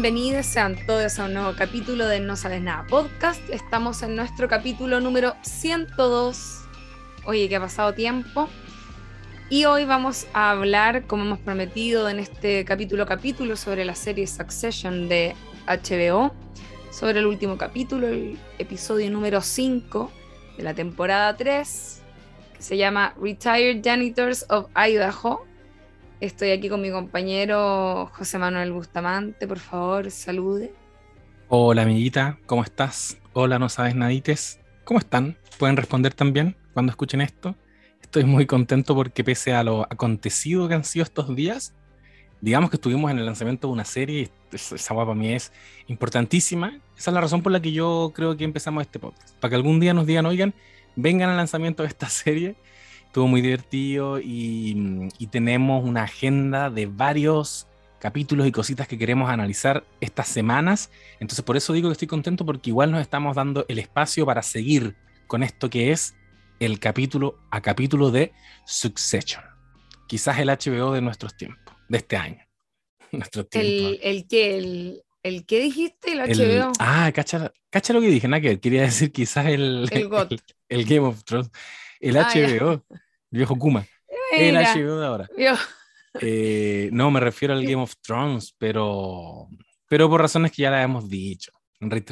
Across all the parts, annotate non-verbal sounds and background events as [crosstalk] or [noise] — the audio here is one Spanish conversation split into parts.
bienvenidos sean todos a un nuevo capítulo de No Sabes Nada Podcast. Estamos en nuestro capítulo número 102. Oye, que ha pasado tiempo. Y hoy vamos a hablar, como hemos prometido en este capítulo capítulo, sobre la serie Succession de HBO, sobre el último capítulo, el episodio número 5 de la temporada 3, que se llama Retired Janitors of Idaho. Estoy aquí con mi compañero José Manuel Bustamante, por favor, salude. Hola amiguita, ¿cómo estás? Hola, no sabes nadites. ¿Cómo están? ¿Pueden responder también cuando escuchen esto? Estoy muy contento porque pese a lo acontecido que han sido estos días, digamos que estuvimos en el lanzamiento de una serie, y esa guapa para mí es importantísima. Esa es la razón por la que yo creo que empezamos este podcast. Para que algún día nos digan, oigan, vengan al lanzamiento de esta [laughs] serie. Estuvo muy divertido y, y tenemos una agenda de varios capítulos y cositas que queremos analizar estas semanas. Entonces por eso digo que estoy contento porque igual nos estamos dando el espacio para seguir con esto que es el capítulo a capítulo de Succession. Quizás el HBO de nuestros tiempos, de este año. [laughs] Nuestro el, el que, el, el que dijiste, el HBO. ah, cacha, cacha, lo que dije, nada que quería decir quizás el, el, [laughs] el, Game of Thrones, el ah, HBO, el viejo Kuma, HBO ahora. Eh, no, me refiero al Game of Thrones, pero, pero por razones que ya la hemos dicho.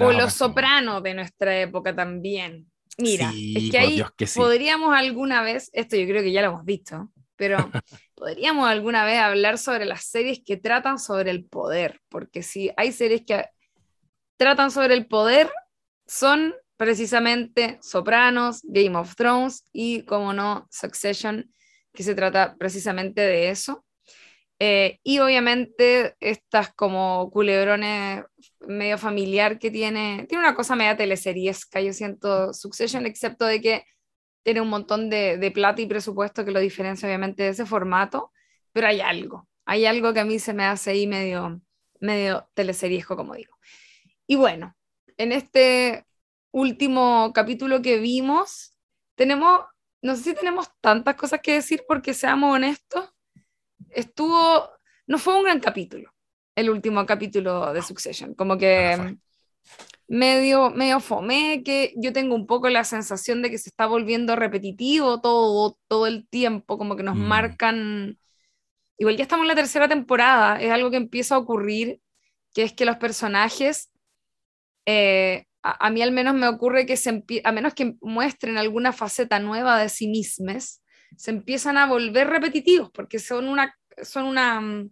O Los Sopranos de nuestra época también. Mira, es que ahí podríamos alguna vez, esto yo creo que ya lo hemos visto, pero [laughs] podríamos alguna vez hablar sobre las series que tratan sobre el poder, porque si hay series que tratan sobre el poder, son precisamente Sopranos, Game of Thrones y, como no, Succession, que se trata precisamente de eso. Eh, y obviamente estas como culebrones medio familiar que tiene, tiene una cosa media teleseriesca, yo siento Succession, excepto de que tiene un montón de, plata y presupuesto que lo diferencia obviamente de ese formato, pero hay algo, hay algo que a mí se me hace ahí medio, medio teleseriesco, como digo. Y bueno, en este último capítulo que vimos, tenemos, no sé si tenemos tantas cosas que decir porque seamos honestos, estuvo, no fue un gran capítulo, el último capítulo de Succession, como que medio, medio fome, que yo tengo un poco la sensación de que se está volviendo repetitivo todo, todo el tiempo, como que nos mm. marcan, igual ya estamos en la tercera temporada, es algo que empieza a ocurrir, que es que los personajes, eh, a, mí al menos me ocurre que se a menos que muestren alguna faceta nueva de sí mismos, se empiezan a volver repetitivos, porque son una, son una, mm,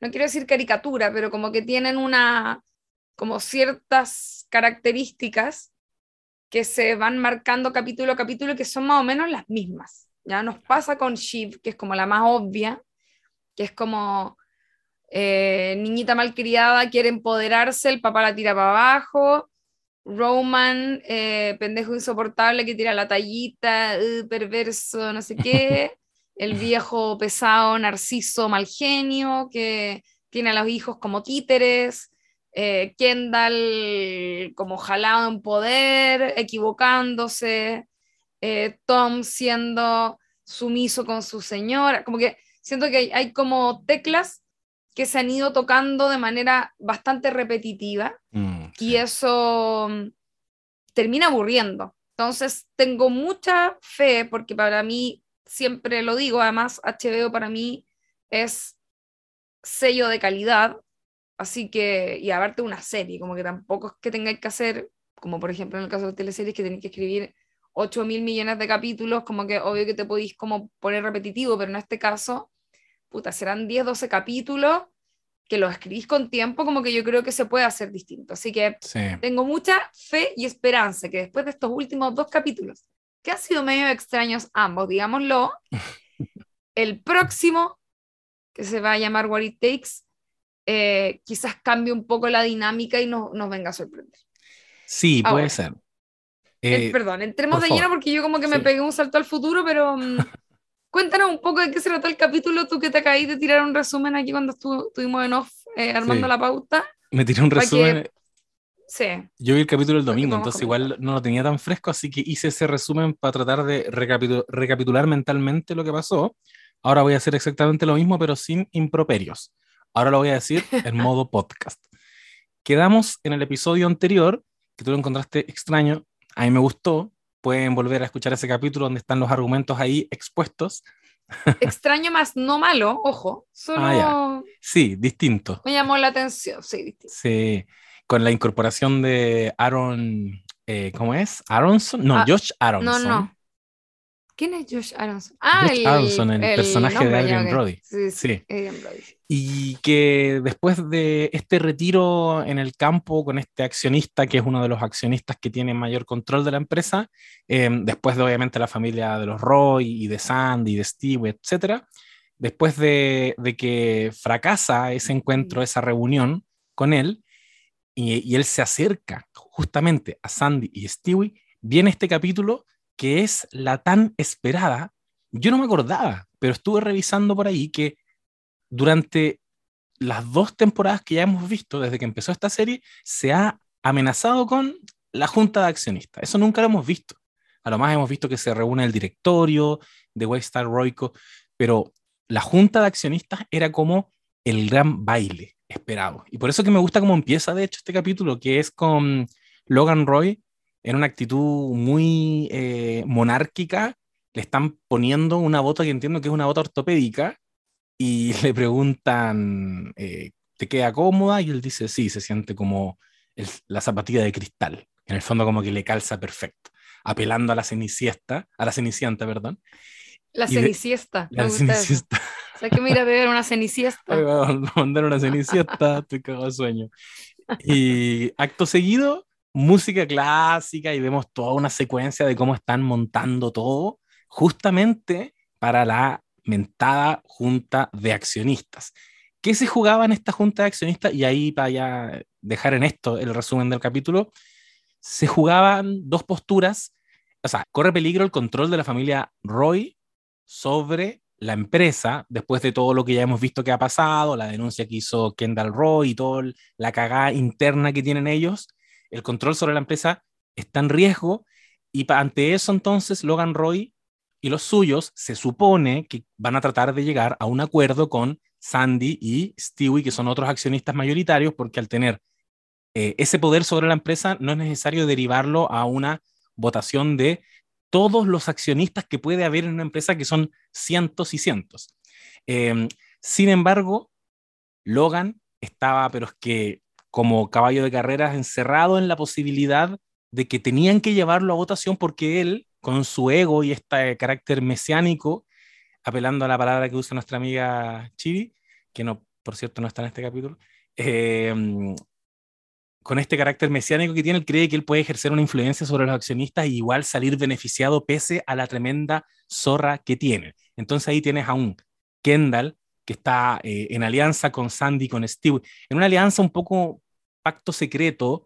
no quiero decir caricatura, pero como que tienen una, como ciertas características que se van marcando capítulo a capítulo que son más o menos las mismas. Ya nos pasa con Shiv, que es como la más obvia, que es como eh, niñita malcriada quiere empoderarse, el papá la tira para abajo, Roman, eh, pendejo insoportable que tira la tallita, uh, perverso, no sé qué. [laughs] El viejo pesado, narciso, mal genio, que tiene a los hijos como títeres. Eh, Kendall como jalado en poder, equivocándose. Tom siendo sumiso con su señora. Como que siento que hay como teclas que se han ido tocando de manera bastante repetitiva mm, y eso mm, termina aburriendo. Entonces tengo mucha fe porque para mí, siempre lo digo, además HBO para mí es sello de calidad, así que, y aparte una serie, como que tampoco es que tengáis que hacer, como por ejemplo en el caso de teleseries, que tenéis que escribir 8 mil millones de capítulos, como que obvio que te podéis como poner repetitivo, pero en este caso puta, serán 10, 12 capítulos que los escribís con tiempo, como que yo creo que se puede hacer distinto. Así que tengo mucha fe y esperanza que después de estos últimos dos capítulos, que han sido medio extraños ambos, digámoslo, [laughs] el próximo, que se va a llamar What It Takes, eh, quizás cambie un poco la dinámica y nos, nos venga a sorprender. Sí, puede ser. Eh, perdón, entremos de lleno porque yo como que me pegué un salto al futuro, pero mm, [laughs] Cuéntanos un poco de qué se trató el capítulo, tú que te caí de tirar un resumen aquí cuando estuvimos en off eh, armando la pauta. Me tiré un resumen. Sí. Yo vi el capítulo el domingo, entonces igual no lo tenía tan fresco, así que hice ese resumen para tratar de recapitular mentalmente lo que pasó. Ahora voy a hacer exactamente lo mismo, pero sin improperios. Ahora lo voy a decir en [laughs] modo podcast. Quedamos en el episodio anterior, que tú lo encontraste extraño, a mí me gustó, pueden volver a escuchar ese capítulo donde están los argumentos ahí expuestos. Extraño más no malo, ojo, solo... Ah, sí, distinto. Me llamó la atención, sí, distinto. Sí, con la incorporación de Aaron, eh, ¿cómo es? Aronson, no, ah, Josh Aronson. No, no. ¿Quién es Josh Aronson? Ah, Josh el, Aronson, el, personaje de Adrian Brody. Sí, sí. Brody. Y que después de este retiro en el campo con este accionista, que es uno de los accionistas que tiene mayor control de la empresa, em, después de obviamente la familia de los Roy y de Sandy y de Steve, etcétera, después de, de, que fracasa ese encuentro, esa reunión con él, y, y él se acerca justamente a Sandy y Stewie, viene este capítulo que es la tan esperada. Yo no me acordaba, pero estuve revisando por ahí que durante las dos temporadas que ya hemos visto desde que empezó esta serie, se ha amenazado con la junta de accionistas. Eso nunca lo hemos visto. A lo más hemos visto que se reúne el directorio de Waystar Royco, pero la junta de accionistas era como el gran baile esperado. Y por eso que me gusta cómo empieza, de hecho, este capítulo, que es con Logan Roy en una actitud muy eh, monárquica, le están poniendo una bota que entiendo que es una bota ortopédica y [laughs] le preguntan, eh, ¿te queda cómoda? Y él dice, sí, se siente como la zapatilla de cristal. En el fondo como que le calza perfecto, apelando a la ceniciesta, a la cenicienta, perdón. La ceniciesta. La ceniciesta. O sea, que mira a beber una ceniciesta. a mandar una ceniciesta, [laughs] estoy cagado de sueño. Y acto seguido, música clásica y vemos toda una secuencia de cómo están montando todo justamente para la mentada junta de accionistas. ¿Qué se jugaba en esta junta de accionistas? Y ahí para ya dejar en esto el resumen del capítulo, se jugaban dos posturas, o sea, corre peligro el control de la familia Roy sobre la empresa, después de todo lo que ya hemos visto que ha pasado, la denuncia que hizo Kendall Roy y toda la cagada interna que tienen ellos, el control sobre la empresa está en riesgo y ante eso entonces Logan Roy y los suyos se supone que van a tratar de llegar a un acuerdo con Sandy y Stewie, que son otros accionistas mayoritarios, porque al tener eh, ese poder sobre la empresa no es necesario derivarlo a una votación de todos los accionistas que puede haber en una empresa, que son cientos y cientos. Em, sin embargo, Logan estaba, pero es que como caballo de carreras encerrado en la posibilidad de que tenían que llevarlo a votación porque él, con su ego y este carácter mesiánico, apelando a la palabra que usa nuestra amiga Chibi, que no, por cierto, no está en este capítulo, em, con este carácter mesiánico que tiene, él cree que él puede ejercer una influencia sobre los accionistas y igual salir beneficiado pese a la tremenda zorra que tiene. Entonces ahí tienes a un Kendall que está eh, en alianza con Sandy, con Steve, en una alianza un poco pacto secreto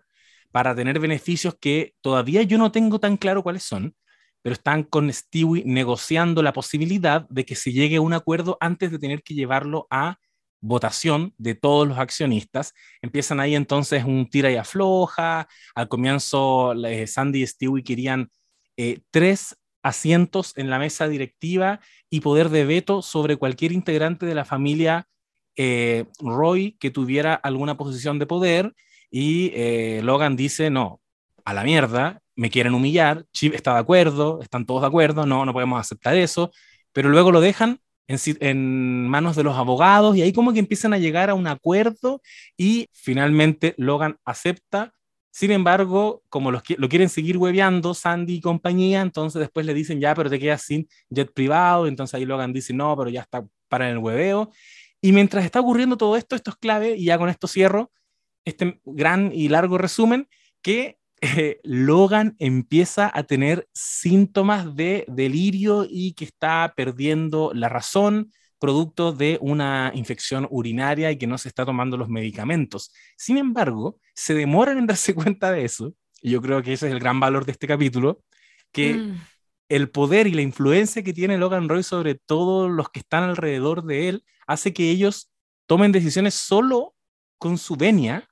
para tener beneficios que todavía yo no tengo tan claro cuáles son, pero están con Stewie negociando la posibilidad de que se llegue a un acuerdo antes de tener que llevarlo a votación de todos los accionistas. Empiezan ahí entonces un tira y afloja. Al comienzo, eh, Sandy y Stewie querían eh, tres asientos en la mesa directiva y poder de veto sobre cualquier integrante de la familia eh, Roy que tuviera alguna posición de poder y eh, Logan dice, no, a la mierda, me quieren humillar, Chip está de acuerdo, están todos de acuerdo, no, no podemos aceptar eso, pero luego lo dejan en, en, manos de los abogados y ahí como que empiezan a llegar a un acuerdo y finalmente Logan acepta. Sin embargo, como los, lo quieren seguir hueveando Sandy y compañía, entonces después le dicen ya, pero te quedas sin jet privado, entonces ahí Logan dice no, pero ya está para el hueveo. Y mientras está ocurriendo todo esto, esto es clave, y ya con esto cierro, este gran y largo resumen, que eh, Logan empieza a tener síntomas de delirio y que está perdiendo la razón producto de una infección urinaria y que no se está tomando los medicamentos. Sin embargo, se demoran en darse [laughs] cuenta de eso, y yo creo que ese es el gran valor de este capítulo, que mm. el poder y la influencia que tiene Logan Roy sobre todos los que están alrededor de él hace que ellos tomen decisiones solo con su venia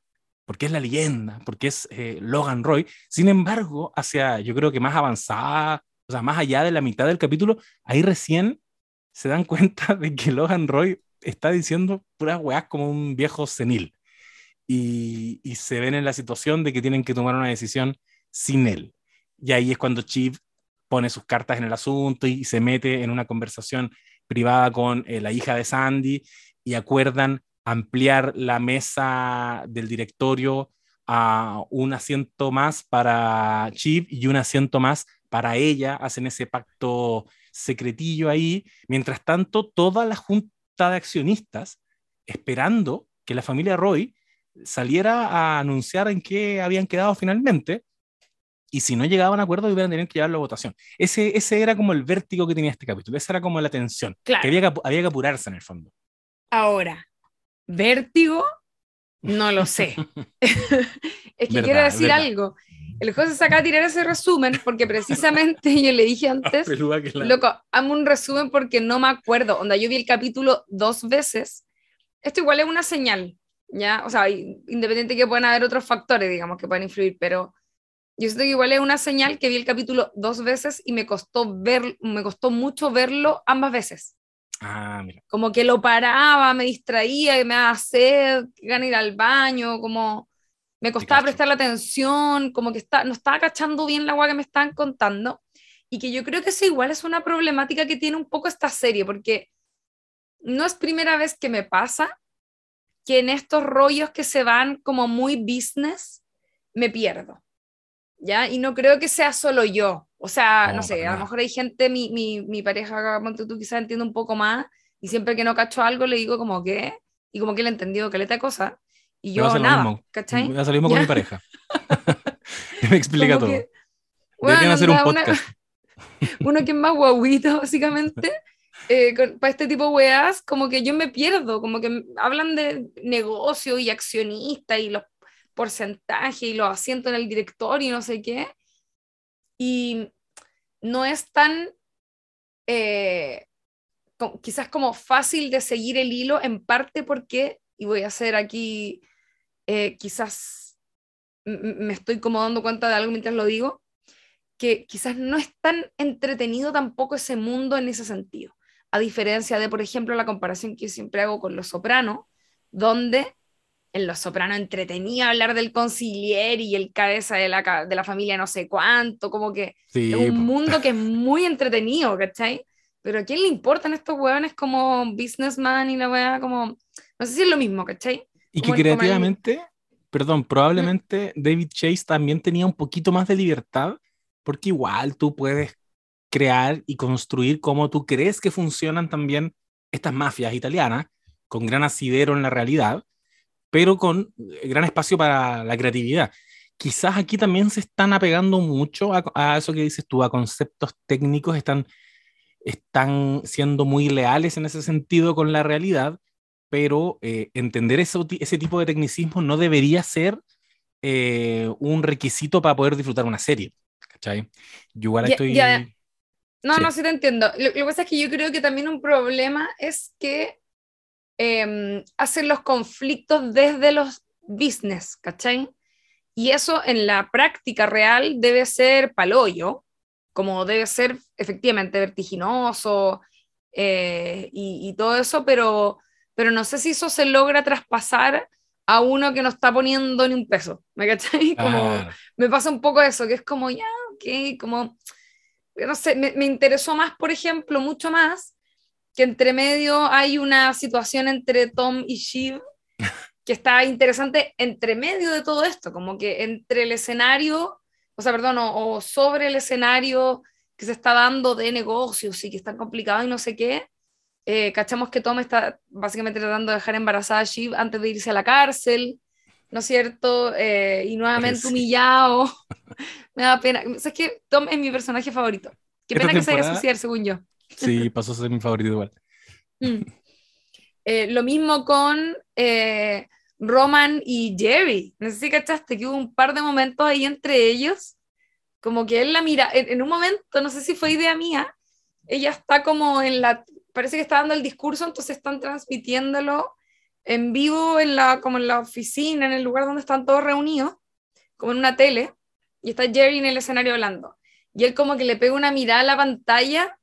porque es la leyenda, porque es eh, Logan Roy. Sin embargo, hacia, yo creo que más avanzada, o sea, más allá de la mitad del capítulo, ahí recién se dan [laughs] cuenta de que Logan Roy está diciendo puras weas como un viejo senil. Y, y, se ven en la situación de que tienen que tomar una decisión sin él. Y ahí es cuando Chip pone sus cartas en el asunto y se mete en una conversación privada con eh, la hija de Sandy y acuerdan ampliar la mesa del directorio a un asiento más para Chip y un asiento más para ella, hacen ese pacto secretillo ahí, mientras tanto toda la junta de accionistas esperando que la familia Roy saliera a anunciar en qué habían quedado finalmente, y si no llegaban a acuerdo, iban a tener que llevarlo a votación. Ese, ese era como el vértigo que tenía este capítulo, esa era como la tensión, que había que, había que apurarse en el fondo. Ahora, vértigo, no lo sé. [laughs] [laughs] es que quiero decir algo. El se saca a tirar ese resumen porque precisamente [laughs] yo le dije antes, loco, amo un resumen porque no me acuerdo. Onda, yo vi el capítulo dos veces. Esto igual es una señal, ¿ya? O sea, independiente que puedan haber otros factores, digamos, que puedan influir, pero yo siento que igual es una señal que vi el capítulo dos veces y me costó, ver, me costó mucho verlo ambas veces. Ah, mira. Como que lo paraba, me distraía, me daba sed, ganas ir al baño, como me costaba prestar la atención, como que está, no estaba cachando bien la agua que me estaban contando. Y que yo creo que eso igual es una problemática que tiene un poco esta serie, porque no es primera vez que me pasa que en estos rollos que se van como muy business, me pierdo. ¿ya? Y no creo que sea solo yo. O sea, no, sé, a lo mejor hay gente, mi, mi, mi pareja, tú quizás entiende un poco más, y siempre que no cacho algo le digo como que, y como que le he entendido que le da cosa, y yo nada, ¿cachai? Me con mi pareja. [laughs] me explica todo. Deberían hacer un podcast. [laughs] uno que es más guaguito, básicamente. [laughs] Eh, para este tipo de weas, como que yo me pierdo, como que hablan de negocio y accionista y los porcentaje y los asientos en el directorio y no sé qué. Y no es tan, eh, quizás como fácil de seguir el hilo, en parte porque, y voy a hacer aquí, eh, quizás me estoy como dando cuenta de algo mientras lo digo, que quizás no es tan entretenido tampoco ese mundo en ese sentido. A diferencia de, por ejemplo, la comparación que siempre hago con Los Sopranos, donde en Los Soprano entretenía hablar del concilier y el cabeza de la, de la familia no sé cuánto, como que es un mundo que es [laughs] muy entretenido, ¿cachai? Pero ¿a quién le importan estos hueones como businessman y la weá como... No sé si es lo mismo, ¿cachai? Y que creativamente, perdón, probablemente David Chase también tenía un poquito más de libertad, porque igual tú puedes crear y construir como tú crees que funcionan también estas mafias italianas, con gran asidero en la realidad, pero con eh, gran espacio para la creatividad. Quizás aquí también se están apegando mucho a, eso que dices tú, a conceptos técnicos, están, están siendo muy leales en ese sentido con la realidad, pero eh, entender ese, ese tipo de tecnicismo no debería ser eh, un requisito para poder disfrutar una serie. ¿Cachai? Yo igual estoy... No, no, sí te entiendo. Lo, lo, que pasa es que yo creo que también un problema es que eh, hacen los conflictos desde los business, ¿cachai? Y eso en la práctica real debe ser paloyo, como debe ser efectivamente vertiginoso eh, y, todo eso, pero, pero no sé si eso se logra traspasar a uno que no está poniendo ni un peso, ¿me cachai? [laughs] Como, Me pasa un poco eso, que es como, ya, ok, como, no sé, me, me interesó más, por ejemplo, mucho más, que entre medio hay una situación entre Tom y Shiv que está interesante entre medio de todo esto, como que entre el escenario, o sea, perdón, o, sobre el escenario que se está dando de negocios y que está complicado y no sé qué, eh, cachamos que Tom está básicamente tratando de dejar embarazada a Shiv antes de irse a la cárcel, ¿no es cierto? Eh, y nuevamente humillado. [laughs] Me da pena. O es que Tom es mi personaje favorito. Qué pena que se haya asociado, según yo. Sí, pasó a ser mi favorito igual. Mm. Eh, lo mismo con eh, Roman y Jerry. No sé si cachaste que hubo un par de momentos ahí entre ellos, como que él la mira, en, un momento, no sé si fue idea mía, ella está como en la, parece que está dando el discurso, entonces están transmitiéndolo en vivo en la, como en la oficina, en el lugar donde están todos reunidos, como en una tele, y está Jerry en el escenario hablando. Y él como que le pega una mirada a la pantalla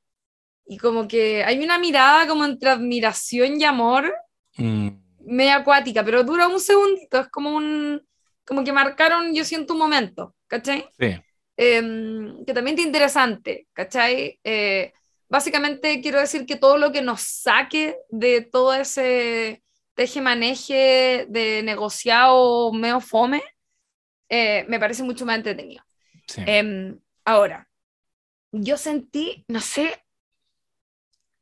y como que hay una mirada como entre admiración y amor, mm. media acuática, pero dura un segundito, es como un, como que marcaron, yo siento un momento, ¿cachai? Sí. Em, que también es interesante, ¿cachai? Eh, básicamente quiero decir que todo lo que nos saque de todo ese teje-maneje de negociado medio fome, eh, me parece mucho más entretenido. Em, ahora, yo sentí, no sé,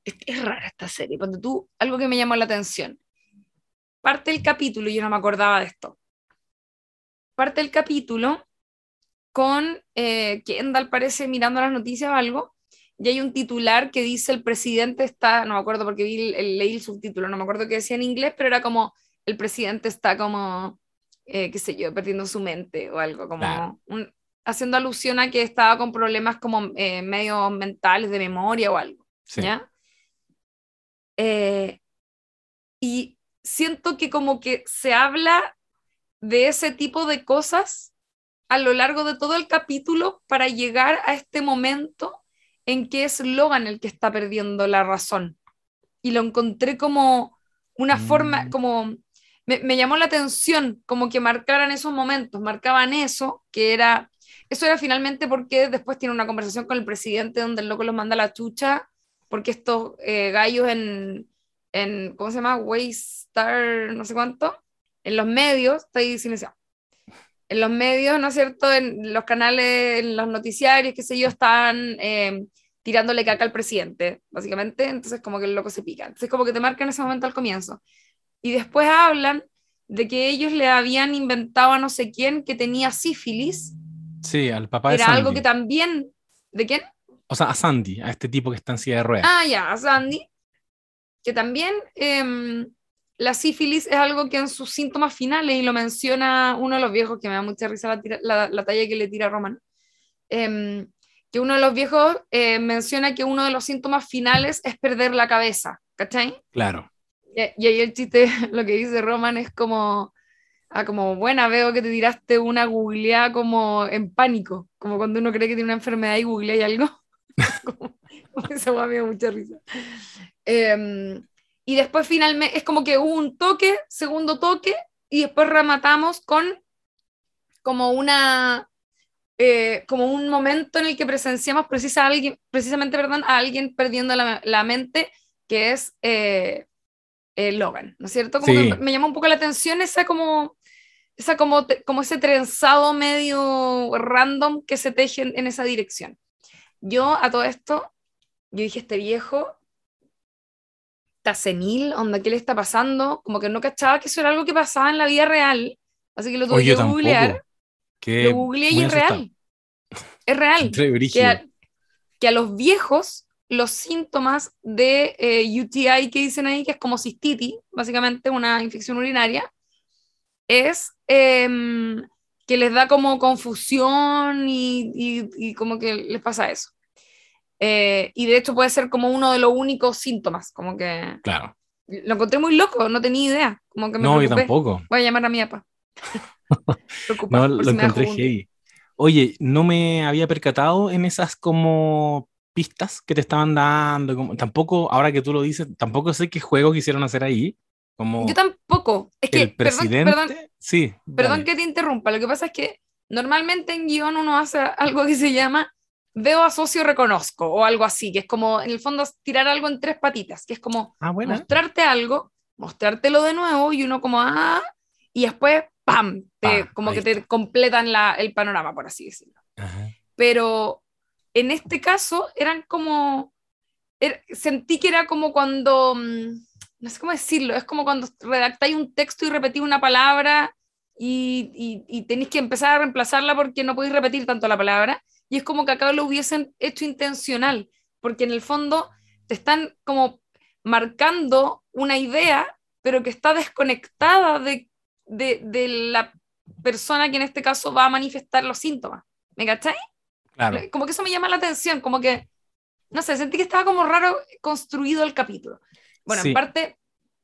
es, rara esta serie, cuando tú, algo que me llamó la atención, parte del capítulo, yo no me acordaba de esto, parte del capítulo con eh, Kendall parece mirando las noticias o algo, y hay un titular que dice el presidente está, no me acuerdo porque vi el, leí el subtítulo, no me acuerdo qué decía en inglés, pero era como el presidente está como, eh, qué sé yo, perdiendo su mente o algo, como haciendo alusión a que estaba con problemas como eh, medio mentales de memoria o algo. ¿ya? Eh, y siento que como que se habla de ese tipo de cosas a lo largo de todo el capítulo para llegar a este momento en que es Logan el que está perdiendo la razón. Y lo encontré como una forma, mm. como me, llamó la atención, como que marcaran esos momentos, marcaban eso, que era, eso era finalmente porque después tiene una conversación con el presidente donde el loco los manda a la chucha, porque estos eh, gallos en, en, ¿cómo se llama? Waystar, no sé cuánto, en los medios, está ahí silenciado en los medios, ¿no es cierto? En los canales, en los noticiarios, qué sé yo, están eh, tirándole caca al presidente, básicamente. Entonces, como que el loco se pica. Entonces, como que te marcan ese momento al comienzo. Y después hablan de que ellos le habían inventado a no sé quién que tenía sífilis. Sí, al papá de Era algo que también. ¿De quién? O sea, a Sandy, a este tipo que está en silla de ruedas. Ah, ya, a Sandy. Que también. Eh, la sífilis es algo que en sus síntomas finales, y lo menciona uno de los viejos, que me da mucha risa la, la, talla que le tira Roman, em, que uno de los viejos eh, menciona que uno de los síntomas finales es perder la cabeza, ¿cachai? Claro. Y, ahí el chiste, [laughs] lo que dice Roman es como, ah, como, buena, veo que te tiraste una googleada como en pánico, como cuando uno cree que tiene una enfermedad y googlea y algo. [laughs] eso me da mucha risa. Eh, y después finalmente es como que hubo un toque, segundo toque, y después rematamos con como una, eh, como un momento en el que presenciamos precisa alguien, precisamente perdón, a alguien perdiendo la, la mente, que es eh, eh, Logan, ¿no es cierto? Como que me llama un poco la atención esa como, esa como, como ese trenzado medio random que se teje en, en esa dirección. Yo a todo esto, yo dije, este viejo está senil, onda, ¿qué le está pasando? Como que no cachaba que eso era algo que pasaba en la vida real, así que lo tuve que googlear. Lo googleé y es real. [laughs] Es real. [laughs] que, a, que, a, los viejos los síntomas de eh, UTI que dicen ahí, que es como cistitis, básicamente una infección urinaria, es em, que les da como confusión y, y, como que les pasa eso. Eh, y de hecho puede ser como uno de los únicos síntomas, como que... Claro. Lo encontré muy loco, no tenía idea. Como que me no, yo tampoco. Voy a llamar a mi papá. [laughs] no, lo encontré heavy. Oye, no me había percatado en esas como pistas que te estaban dando. Como, tampoco, ahora que tú lo dices, tampoco sé qué juego quisieron hacer ahí. Como Yo tampoco. Es que, el presidente, perdón, sí. Perdón que te interrumpa. Lo que pasa es que normalmente en guion uno hace algo que se llama veo, asocio, reconozco o algo así, que es como en el fondo tirar algo en tres patitas, que es como ah, mostrarte algo, mostrártelo de nuevo y uno como, ah, y después, ¡pam! Te, como que te completan la, el panorama, por así decirlo. Pero en este caso eran como, er, sentí que era como cuando, mm, no sé cómo decirlo, es como cuando redactáis un texto y repetís una palabra y, y, y tenéis que empezar a reemplazarla porque no podéis repetir tanto la palabra y es como que acá lo hubiesen hecho intencional, porque en el fondo te están como marcando una idea, pero que está desconectada de, de, la persona que en este caso va a manifestar los síntomas. ¿Me cacháis? Claro. Como que eso me llama la atención, como que, no sé, sentí que estaba como raro construido el capítulo. Bueno, en parte,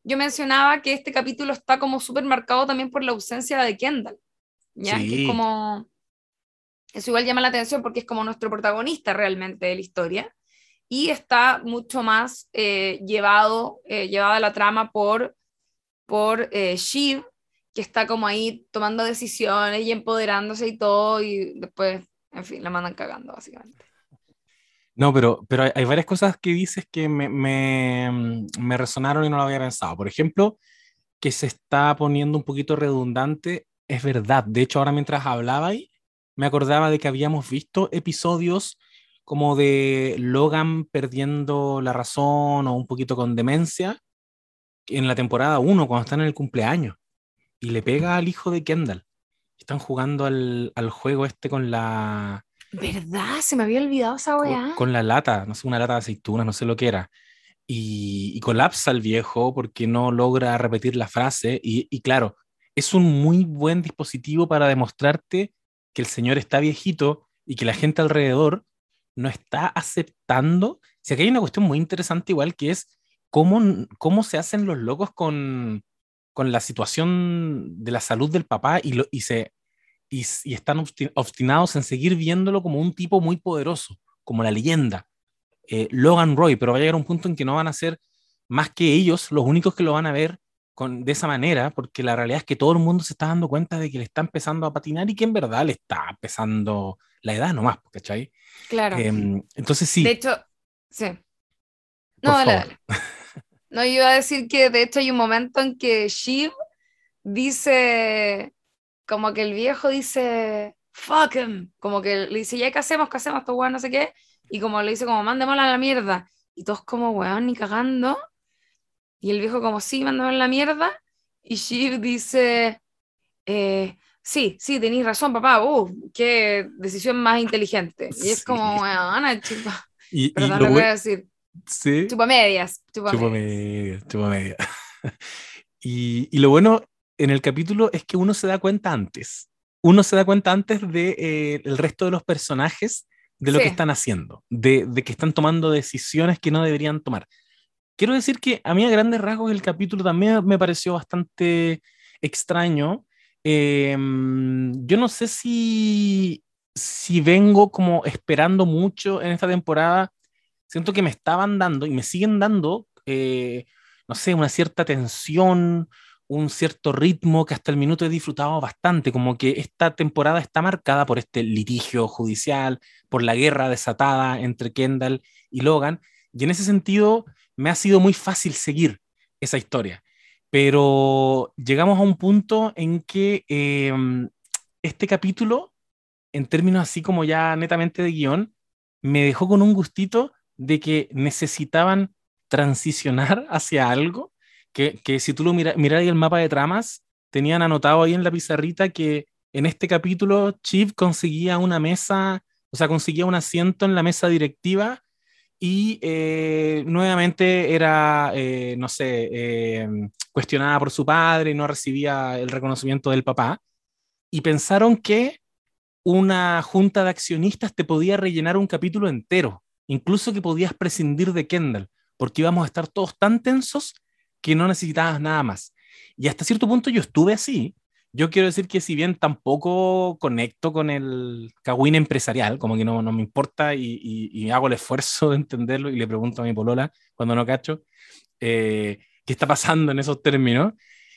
yo mencionaba que este capítulo está como súper marcado también por la ausencia de Kendall. ¿ya? Que es como eso igual llama la atención porque es como nuestro protagonista realmente de la historia. y está mucho más eh, llevado, eh, llevada la trama por, por eh, Shiv, que está como ahí tomando decisiones y empoderándose y todo, y después, en fin, la mandan cagando, básicamente. No, pero, pero hay, varias cosas que dices que me, me, me, resonaron y no lo había pensado. Por ejemplo, que se está poniendo un poquito redundante, es verdad. De hecho, ahora mientras hablaba ahí, me acordaba de que habíamos visto episodios como de Logan perdiendo la razón o un poquito con demencia en la temporada 1, cuando están en el cumpleaños, y le pega al hijo de Kendall. Están jugando al, al juego este con la... ¿Verdad? Se me había olvidado esa weá. Con, la lata, no sé, una lata de aceitunas, no sé lo que era. Y, y colapsa el viejo porque no logra repetir la frase. Y, y claro, es un muy buen dispositivo para demostrarte que el señor está viejito y que la gente alrededor no está aceptando. Si aquí hay una cuestión muy interesante igual que es cómo, cómo se hacen los locos con, con la situación de la salud del papá y, lo, y, se, y, están obstinados en seguir viéndolo como un tipo muy poderoso, como la leyenda. Eh, Logan Roy, pero va a llegar un punto en que no van a ser más que ellos los únicos que lo van a ver con, de esa manera, porque la realidad es que todo el mundo se está dando cuenta de que le está empezando a patinar y que en verdad le está empezando la edad nomás, ¿cachai? Claro. Em, entonces sí. De hecho, sí. No, dale, dale. No, yo iba a decir que de hecho hay un momento en que Shiv dice, como que el viejo dice, fuck him, como que le dice, ya, ¿qué hacemos? ¿Qué hacemos? Esto, weón, no sé qué. Y como le dice, como, mándemosla a la mierda. Y todos como, weón, ni cagando. Y el viejo como, sí, mándemosla a la mierda. Y Shiv dice, eh, sí, sí, tenéis razón, papá, uh, qué decisión más inteligente. Y es como, bueno, chupa. Y, Perdón, lo, voy a decir. Sí. Chupa medias. Chupa, medias, chupa medias. [laughs] y, y, lo bueno en el capítulo es que uno se da cuenta antes. Uno se da cuenta antes de eh, el resto de los personajes de lo que están haciendo, de, de, que están tomando decisiones que no deberían tomar. Quiero decir que a mí a grandes rasgos el capítulo también me pareció bastante extraño, Em, yo no sé si, si vengo como esperando mucho en esta temporada. Siento que me estaban dando y me siguen dando, eh, no sé, una cierta tensión, un cierto ritmo que hasta el minuto he disfrutado bastante, como que esta temporada está marcada por este litigio judicial, por la guerra desatada entre Kendall y Logan, y en ese sentido me ha sido muy fácil seguir esa historia. Pero llegamos a un punto en que em, este capítulo, en términos así como ya netamente de guion, me dejó con un gustito de que necesitaban transicionar [laughs] hacia algo, que, que si tú lo miras mira el mapa de tramas, tenían anotado ahí en la pizarrita que en este capítulo Chip conseguía una mesa, o sea, conseguía un asiento en la mesa directiva y eh, nuevamente era, eh, no sé, eh, cuestionada por su padre no recibía el reconocimiento del papá. Y pensaron que una junta de accionistas te podía rellenar un capítulo entero, incluso que podías prescindir de Kendall, porque íbamos a estar todos tan tensos que no necesitabas nada más. Y hasta cierto punto yo estuve así, yo quiero decir que si bien tampoco conecto con el Kawin empresarial, como que no, no me importa y, y, hago el esfuerzo de entenderlo y le pregunto a mi polola cuando no cacho eh, qué está pasando en esos términos,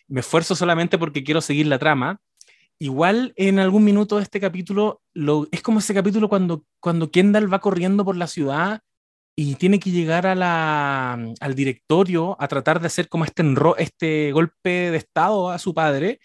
me esfuerzo solamente porque quiero seguir la trama. Igual en algún minuto de este capítulo, lo, es como ese capítulo cuando, cuando Kendall va corriendo por la ciudad y tiene que llegar a la, al directorio a tratar de hacer como este, este golpe de estado a su padre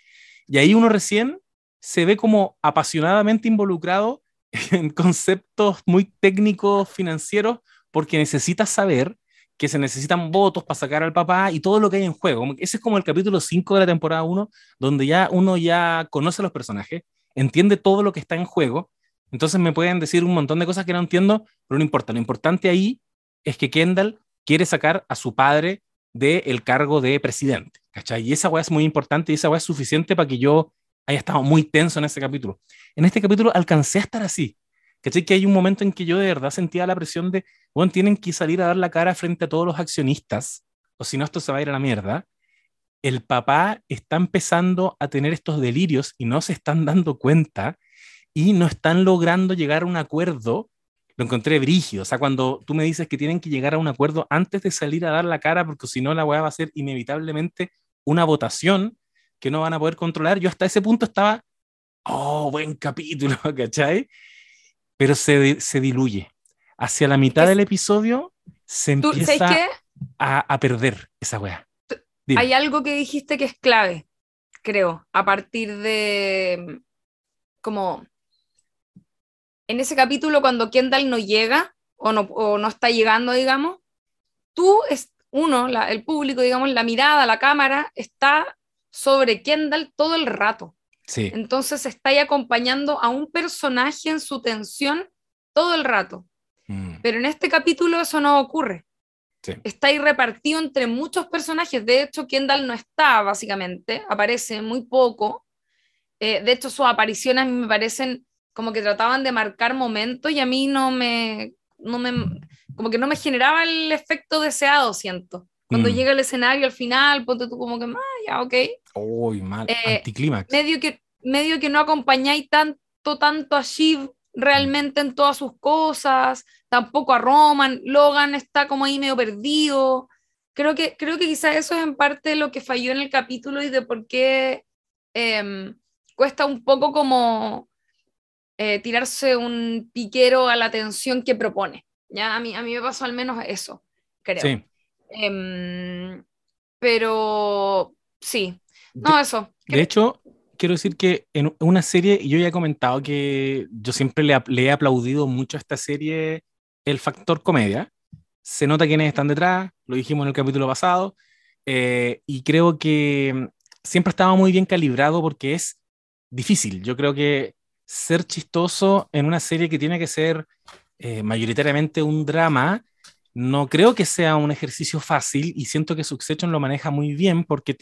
y ahí uno recién se ve como apasionadamente involucrado [laughs] en conceptos muy técnicos financieros porque necesita saber que se necesitan votos para sacar al papá y todo lo que hay en juego. Ese es como el capítulo 5 de la temporada 1, donde ya uno ya conoce a los personajes, entiende todo lo que está en juego. Entonces me pueden decir un montón de cosas que no entiendo, pero no importa. Lo importante ahí es que Kendall quiere sacar a su padre del cargo de presidente. Y esa weá es muy importante y esa weá es suficiente para que yo haya estado muy tenso en ese capítulo. En este capítulo alcancé a estar así. ¿Cachai? Que hay un momento en que yo de verdad sentía la presión de, bueno, tienen que salir a dar la cara frente a todos los accionistas, o si no, esto se va a ir a la mierda. El papá está empezando a tener estos delirios y no se están dando cuenta y no están logrando llegar a un acuerdo lo encontré brígido. O sea, cuando tú me dices que tienen que llegar a un acuerdo antes de salir a dar la cara, porque si no la weá va a ser inevitablemente una votación que no van a poder controlar, yo hasta ese punto estaba, oh, buen capítulo, [laughs] ¿cachai? Pero se, se diluye. Hacia la mitad del episodio se empieza a, a, perder esa weá. Hay algo que dijiste que es clave, creo, a partir de como en ese capítulo cuando Kendall no llega o no, o no está llegando, digamos, tú, es, uno, el público, digamos, la mirada, la cámara, está sobre Kendall todo el rato. Sí. Entonces está ahí acompañando a un personaje en su tensión todo el rato. Mm. Pero en este capítulo eso no ocurre. Sí. Está ahí repartido entre muchos personajes. De hecho, Kendall no está, básicamente. Aparece muy poco. Eh, de hecho, sus apariciones a mí me parecen como que trataban de marcar momentos y a mí no me, no me, como que no me generaba el efecto deseado, siento. Cuando mm. llega el escenario al final, ponte tú como que, ah, ya, ok. Uy, mal, eh, anticlímax. Medio que, medio que no acompañáis tanto, tanto a Shiv realmente en todas sus cosas, tampoco a Roman, Logan está como ahí medio perdido. Creo que, creo que quizás eso es en parte lo que falló en el capítulo y de por qué em, cuesta un poco como eh, tirarse un piquero a la atención que propone. ¿ya? A, mí, a mí me pasó al menos eso, creo. Sí. Em, pero sí, no, eso. De hecho, quiero decir que en una serie, yo ya he comentado que yo siempre le, he aplaudido mucho a esta serie el factor comedia. Se nota quiénes están detrás, lo dijimos en el capítulo pasado, eh, y creo que siempre estaba muy bien calibrado porque es difícil. Yo creo que ser chistoso en una serie que tiene que ser eh, mayoritariamente un drama, no creo que sea un ejercicio fácil y siento que Succession lo maneja muy bien porque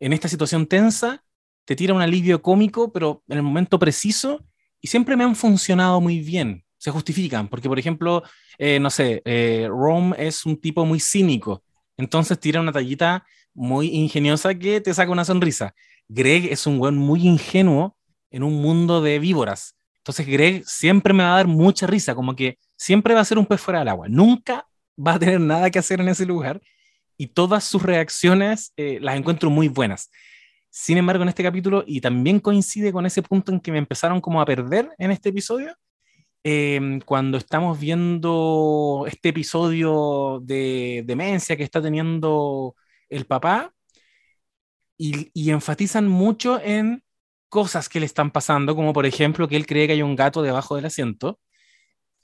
en esta situación tensa te tira un alivio cómico, pero en el momento preciso y siempre me han funcionado muy bien. Se justifican, porque por ejemplo, eh, no sé, eh, Rome es un tipo muy cínico, entonces tira una tallita muy ingeniosa que te saca una sonrisa. Greg es un buen muy ingenuo en un mundo de víboras. Entonces Greg siempre me va a dar mucha risa, como que siempre va a ser un pez fuera del agua, nunca va a tener nada que hacer en ese lugar y todas sus reacciones eh, las encuentro muy buenas. Sin embargo, en este capítulo, y también coincide con ese punto en que me empezaron como a perder en este episodio, em, cuando estamos viendo este episodio de demencia que está teniendo el papá, y, y enfatizan mucho en cosas que le están pasando, como por ejemplo que él cree que hay un gato debajo del asiento.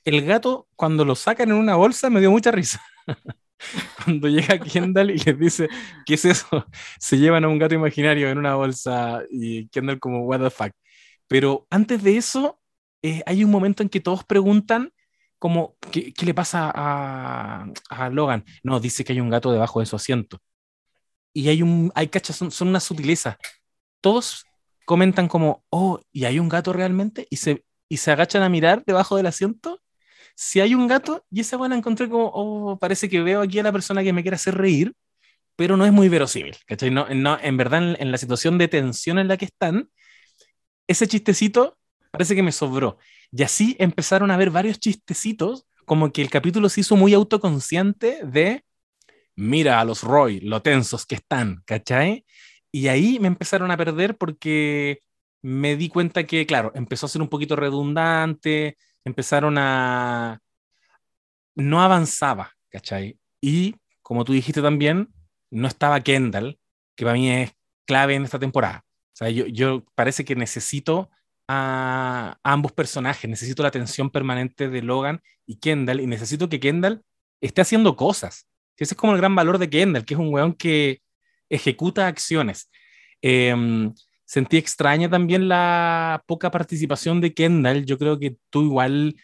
El gato, cuando lo sacan en una bolsa, me dio mucha risa. [laughs] cuando llega Kendall y les dice, ¿qué es eso? Se llevan a un gato imaginario en una bolsa y Kendall como, what the fuck. Pero antes de eso, eh, hay un momento en que todos preguntan como, ¿qué, qué le pasa a, a, Logan? No, dice que hay un gato debajo de su asiento. Y hay un, hay cachas, son, son una sutileza. Todos comentan como, oh, ¿y hay un gato realmente? Y se, y se agachan a mirar debajo del asiento. Si hay un gato, y esa buena encontré como, oh, parece que veo aquí a la persona que me quiere hacer reír, pero no es muy verosímil, ¿cachai? No, no, en verdad, en, la situación de tensión en la que están, ese chistecito parece que me sobró. Y así empezaron a ver varios chistecitos, como que el capítulo se hizo muy autoconsciente de, mira a los Roy, lo tensos que están, ¿cachai? Y ahí me empezaron a perder porque me di cuenta que, claro, empezó a ser un poquito redundante, empezaron a... no avanzaba, ¿cachai? Y, como tú dijiste también, no estaba Kendall, que para mí es clave en esta temporada. O sea, yo, parece que necesito a, ambos personajes, necesito la atención permanente de Logan y Kendall, y necesito que Kendall esté haciendo cosas. Ese es como el gran valor de Kendall, que es un weón que ejecuta acciones. Em, sentí extraña también la poca participación de Kendall. Yo creo que tú igual,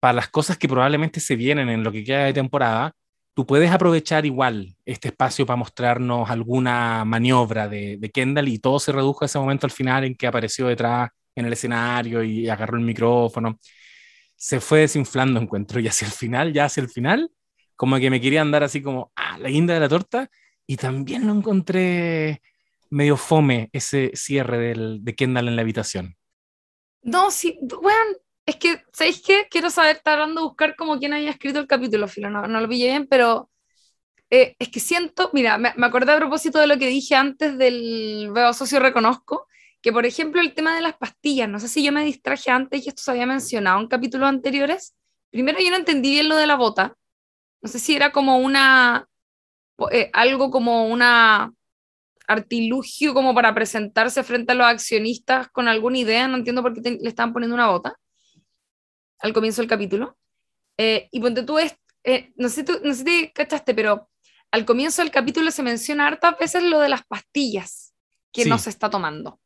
para las cosas que probablemente se vienen en lo que queda de temporada, tú puedes aprovechar igual este espacio para mostrarnos alguna maniobra de, Kendall y todo se redujo a ese momento al final en que apareció detrás en el escenario y agarró el micrófono. Se fue desinflando, encuentro, y hacia el final, ya hacia el final, como que me querían dar así como, ah, la guinda de la torta, y también lo encontré medio fome ese cierre del, de Kendall en la habitación. No, sí, bueno, es que, ¿sabéis qué? Quiero saber, está hablando de buscar como quién había escrito el capítulo, filo, no, no lo pillé bien, pero eh, es que siento, mira, me, me, acordé a propósito de lo que dije antes del Veo Socio Reconozco, que por ejemplo el tema de las pastillas, no sé si yo me distraje antes y esto se había mencionado en capítulos anteriores. Primero yo no entendí bien lo de la bota, no sé si era como una, eh, algo como una artilugio como para presentarse frente a los accionistas con alguna idea, no entiendo por qué le estaban poniendo una bota al comienzo del capítulo. Eh, y ponte tú, es, eh, no, sé tú, no sé si cachaste, pero al comienzo del capítulo se menciona hartas veces lo de las pastillas que no se está tomando.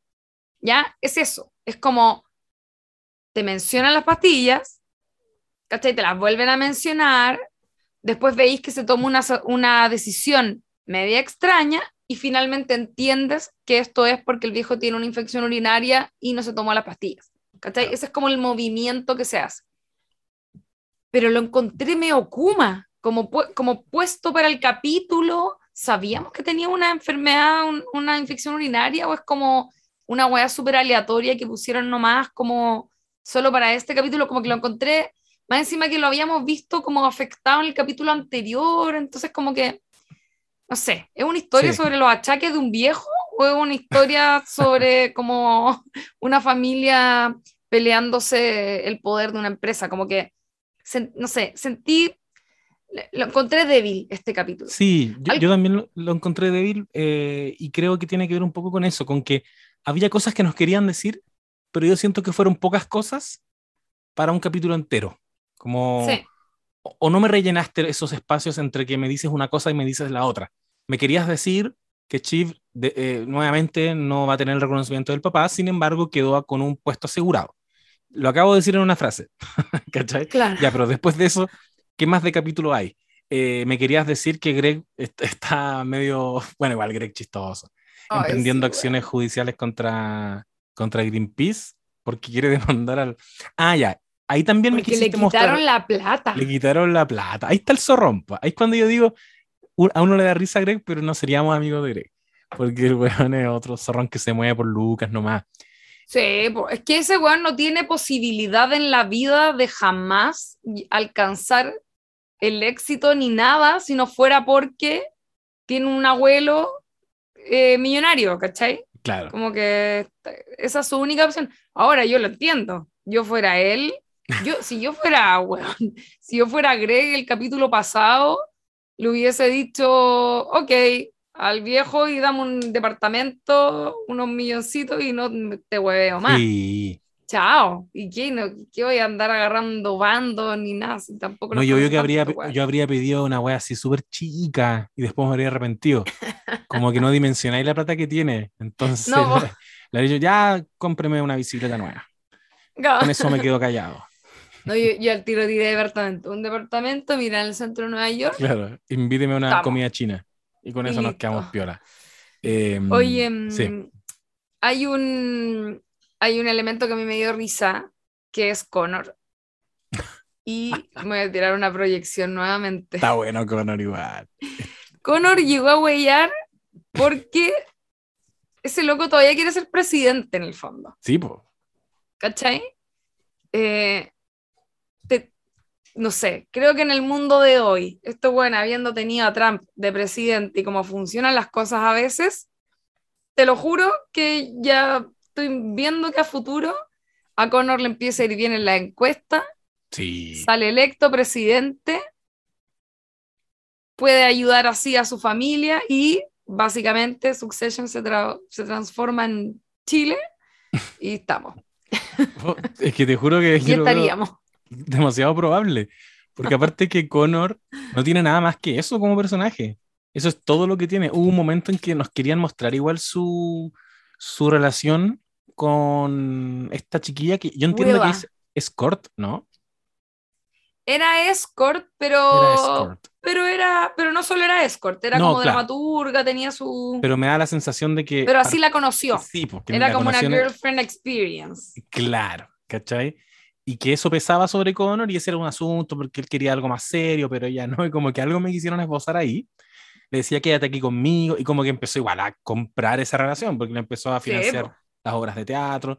¿Ya? Es eso. Es como te mencionan las pastillas, ¿cachai? Te las vuelven a mencionar, después veis que se toma una, una decisión media extraña y finalmente entiendes que esto es porque el viejo tiene una infección urinaria y no se tomó las pastillas. ¿Cachai? Ese es como el movimiento que se hace. Pero lo encontré me okuma, como, como puesto para el capítulo. ¿Sabíamos que tenía una enfermedad, una infección urinaria o es como una weá súper aleatoria que pusieron nomás como solo para este capítulo? Como que lo encontré, más encima que lo habíamos visto como afectado en el capítulo anterior, entonces como que no sé, ¿es una historia sobre los achaques de un viejo o es una historia sobre como una familia peleándose el poder de una empresa? Como que, no sé, sentí, lo encontré débil este capítulo. Sí, yo, también lo, encontré débil eh, y creo que tiene que ver un poco con eso, con que había cosas que nos querían decir, pero yo siento que fueron pocas cosas para un capítulo entero. Como, sí o no me rellenaste esos espacios entre que me dices una cosa y me dices la otra. Me querías decir que Chief eh, nuevamente no va a tener el reconocimiento del papá, sin embargo quedó con un puesto asegurado. Lo acabo de decir en una frase, [laughs] ¿cachai? Claro. Ya, pero después de eso, ¿qué más de capítulo hay? Eh, me querías decir que Greg está medio, bueno, igual Greg chistoso, emprendiendo acciones judiciales contra, contra Greenpeace porque quiere demandar al... Ah, ya, Ahí también me quisiste le quitaron la plata. Le quitaron la plata. Ahí está el zorrón. Ahí es cuando yo digo, a uno le da risa a Greg, pero no seríamos amigos de Greg. Porque el weón es otro zorrón que se mueve por Lucas nomás. Sí, es que ese weón no tiene posibilidad en la vida de jamás alcanzar el éxito ni nada si no fuera porque tiene un abuelo eh, millonario, ¿cachai? Claro. Como que esa es su única opción. Ahora yo lo entiendo. Yo fuera él, yo, si yo fuera, bueno, si yo fuera Greg el capítulo pasado, le hubiese dicho, ok, al viejo y dame un departamento, unos milloncitos y no te hueveo más. Chao. ¿Y qué? No, ¿Qué voy a andar agarrando bandos ni nada? tampoco no, yo, yo, que habría, yo habría pedido una wea así súper chica y después me habría arrepentido. Como que no dimensionáis la plata que tiene. Entonces, [laughs] le, he dicho, ya cómpreme una bicicleta nueva. Con eso me quedo [laughs] callado. No, yo, al tiro de departamento. Un departamento, mira, en el centro de Nueva York. Claro, invíteme a una comida china. Y con eso nos quedamos piola. Em, Oye, mm, hay, un, hay un elemento que a mí me dio risa, que es Connor. [laughs] Y me voy a tirar una proyección nuevamente. Está bueno Connor igual. Connor llegó a huellar porque ese loco todavía quiere ser presidente en el fondo. Sí, pues. ¿Cachai? Eh, no sé, creo que en el mundo de hoy, esto bueno, habiendo tenido a Trump de presidente y cómo funcionan las cosas a veces, te lo juro que ya estoy viendo que a futuro a Connor le empieza a ir bien en la encuesta, sí. sale electo presidente, puede ayudar así a su familia y básicamente Succession se, se transforma en Chile [laughs] y estamos. Oh, es que te juro que... [laughs] Y estaríamos [laughs] demasiado probable. Porque aparte que Connor no tiene nada más que eso como personaje. Eso es todo lo que tiene. Hubo un momento en que nos querían mostrar igual su, su relación con esta chiquilla que yo entiendo que es escort, ¿no? Era escort, pero. Pero era. Pero no solo era escort, era como dramaturga, tenía su. Pero me da la sensación de que. Pero así la conoció. Sí, porque. Era como una girlfriend experience. Claro, ¿cachai? Y que eso pesaba sobre Connor y ese era un asunto porque él quería algo más serio, pero ella no, [laughs] y como que algo me quisieron esbozar ahí. Le decía, quédate aquí conmigo, y como que empezó igual a comprar esa relación, porque le empezó a financiar las obras de teatro.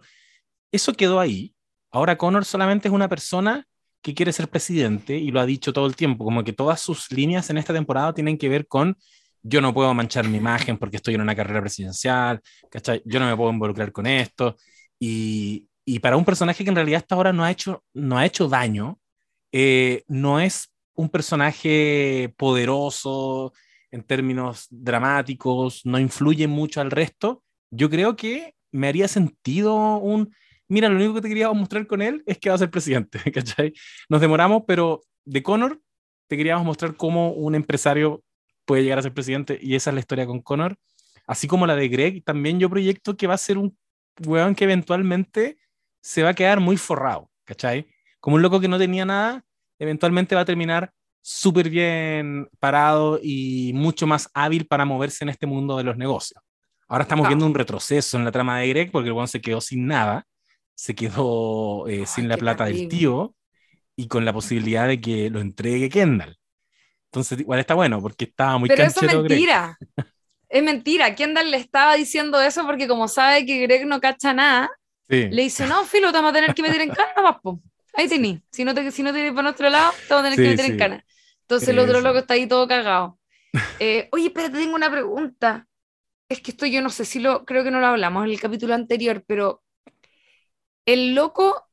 Eso quedó ahí. Ahora Connor solamente es una persona que quiere ser presidente y lo ha dicho todo el tiempo, como que todas sus líneas en esta temporada tienen que ver con yo no puedo manchar mi imagen porque estoy en una carrera presidencial, ¿cachai? Yo no me puedo involucrar con esto. Y, y para un personaje que en realidad hasta ahora no ha hecho, no ha hecho daño, eh, no es un personaje poderoso en términos dramáticos, no influye mucho al resto, yo creo que me haría sentido un, mira, lo único que te quería mostrar con él es que va a ser presidente, [laughs] ¿cachai? Nos demoramos, pero de Connor te queríamos mostrar cómo un empresario puede llegar a ser presidente y esa es la historia con Connor. Así como la de Greg, también yo proyecto que va a ser un weón que eventualmente se va a quedar muy forrado, ¿cachai? Como un loco que no tenía nada, eventualmente va a terminar súper bien parado y mucho más hábil para moverse en este mundo de los negocios. Ahora estamos viendo un retroceso en la trama de Greg porque el weón se quedó sin nada, se quedó eh, sin la plata del tío y con la posibilidad de que lo entregue Kendall. Entonces, igual está bueno porque estaba muy Pero eso es mentira. es mentira. Kendall le estaba diciendo eso porque como sabe que Greg no cacha nada, le dice, no, Filo, te vamos a tener que meter en cana, pues. Ahí tení. Si no te, si no te para nuestro lado, te vamos a tener que meter en cana. Entonces el otro loco está ahí todo cagado. Eh, [laughs] oye, espérate, tengo una pregunta. Es que esto yo no sé si lo, creo que no lo hablamos en el capítulo anterior, pero el loco,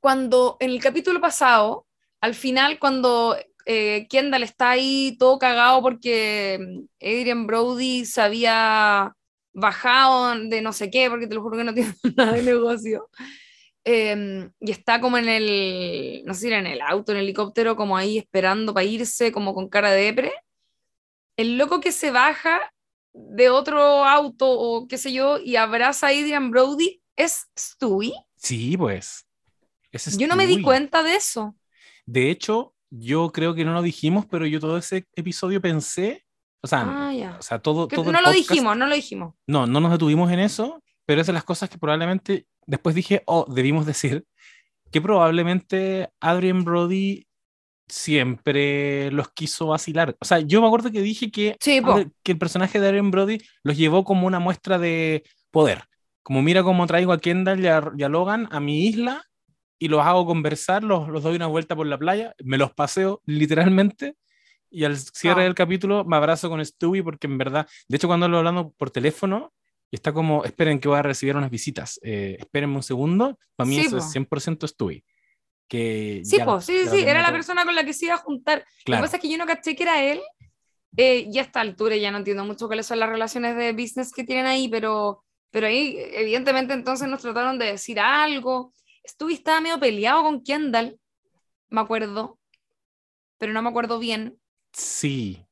cuando en el capítulo pasado, al final, cuando eh, Kendall está ahí todo cagado porque Adrian Brody se había bajado de no sé qué, porque te lo juro que no [laughs] tiene nada de negocio. Em, y está como en el, no sé si era en el auto, en el helicóptero, como ahí esperando para irse, como con cara de depre. El loco que se baja de otro auto o qué sé yo y abraza a Adrian Brody es Stewie. Sí, pues. yo no me di cuenta de eso. De hecho, yo creo que no lo dijimos, pero yo todo ese episodio pensé, o sea, ah, o sea todo, todo no lo dijimos, no lo dijimos. No, no nos detuvimos en eso, pero es de las cosas que probablemente después dije, oh, debimos decir que probablemente Adrian Brody siempre los quiso vacilar. O sea, yo me acuerdo que dije que, que el personaje de Adrian Brody los llevó como una muestra de poder. Como mira cómo traigo a Kendall y a, Logan a mi isla y los hago conversar, los, los, doy una vuelta por la playa, me los paseo literalmente y al cierre ah. del capítulo me abrazo con Stewie porque en verdad, de hecho cuando lo hablando por teléfono, está como, esperen que voy a recibir unas visitas, eh, espérenme un segundo, para mí eso es 100% Stewie. Que sí, sí, sí, era la persona con la que se iba a juntar. Lo que pasa es que yo no caché que era él, eh, y a esta altura ya no entiendo mucho cuáles son las relaciones de business que tienen ahí, pero, pero ahí evidentemente entonces nos trataron de decir algo. Stewie estaba medio peleado con Kendall, me acuerdo, pero no me acuerdo bien. Sí,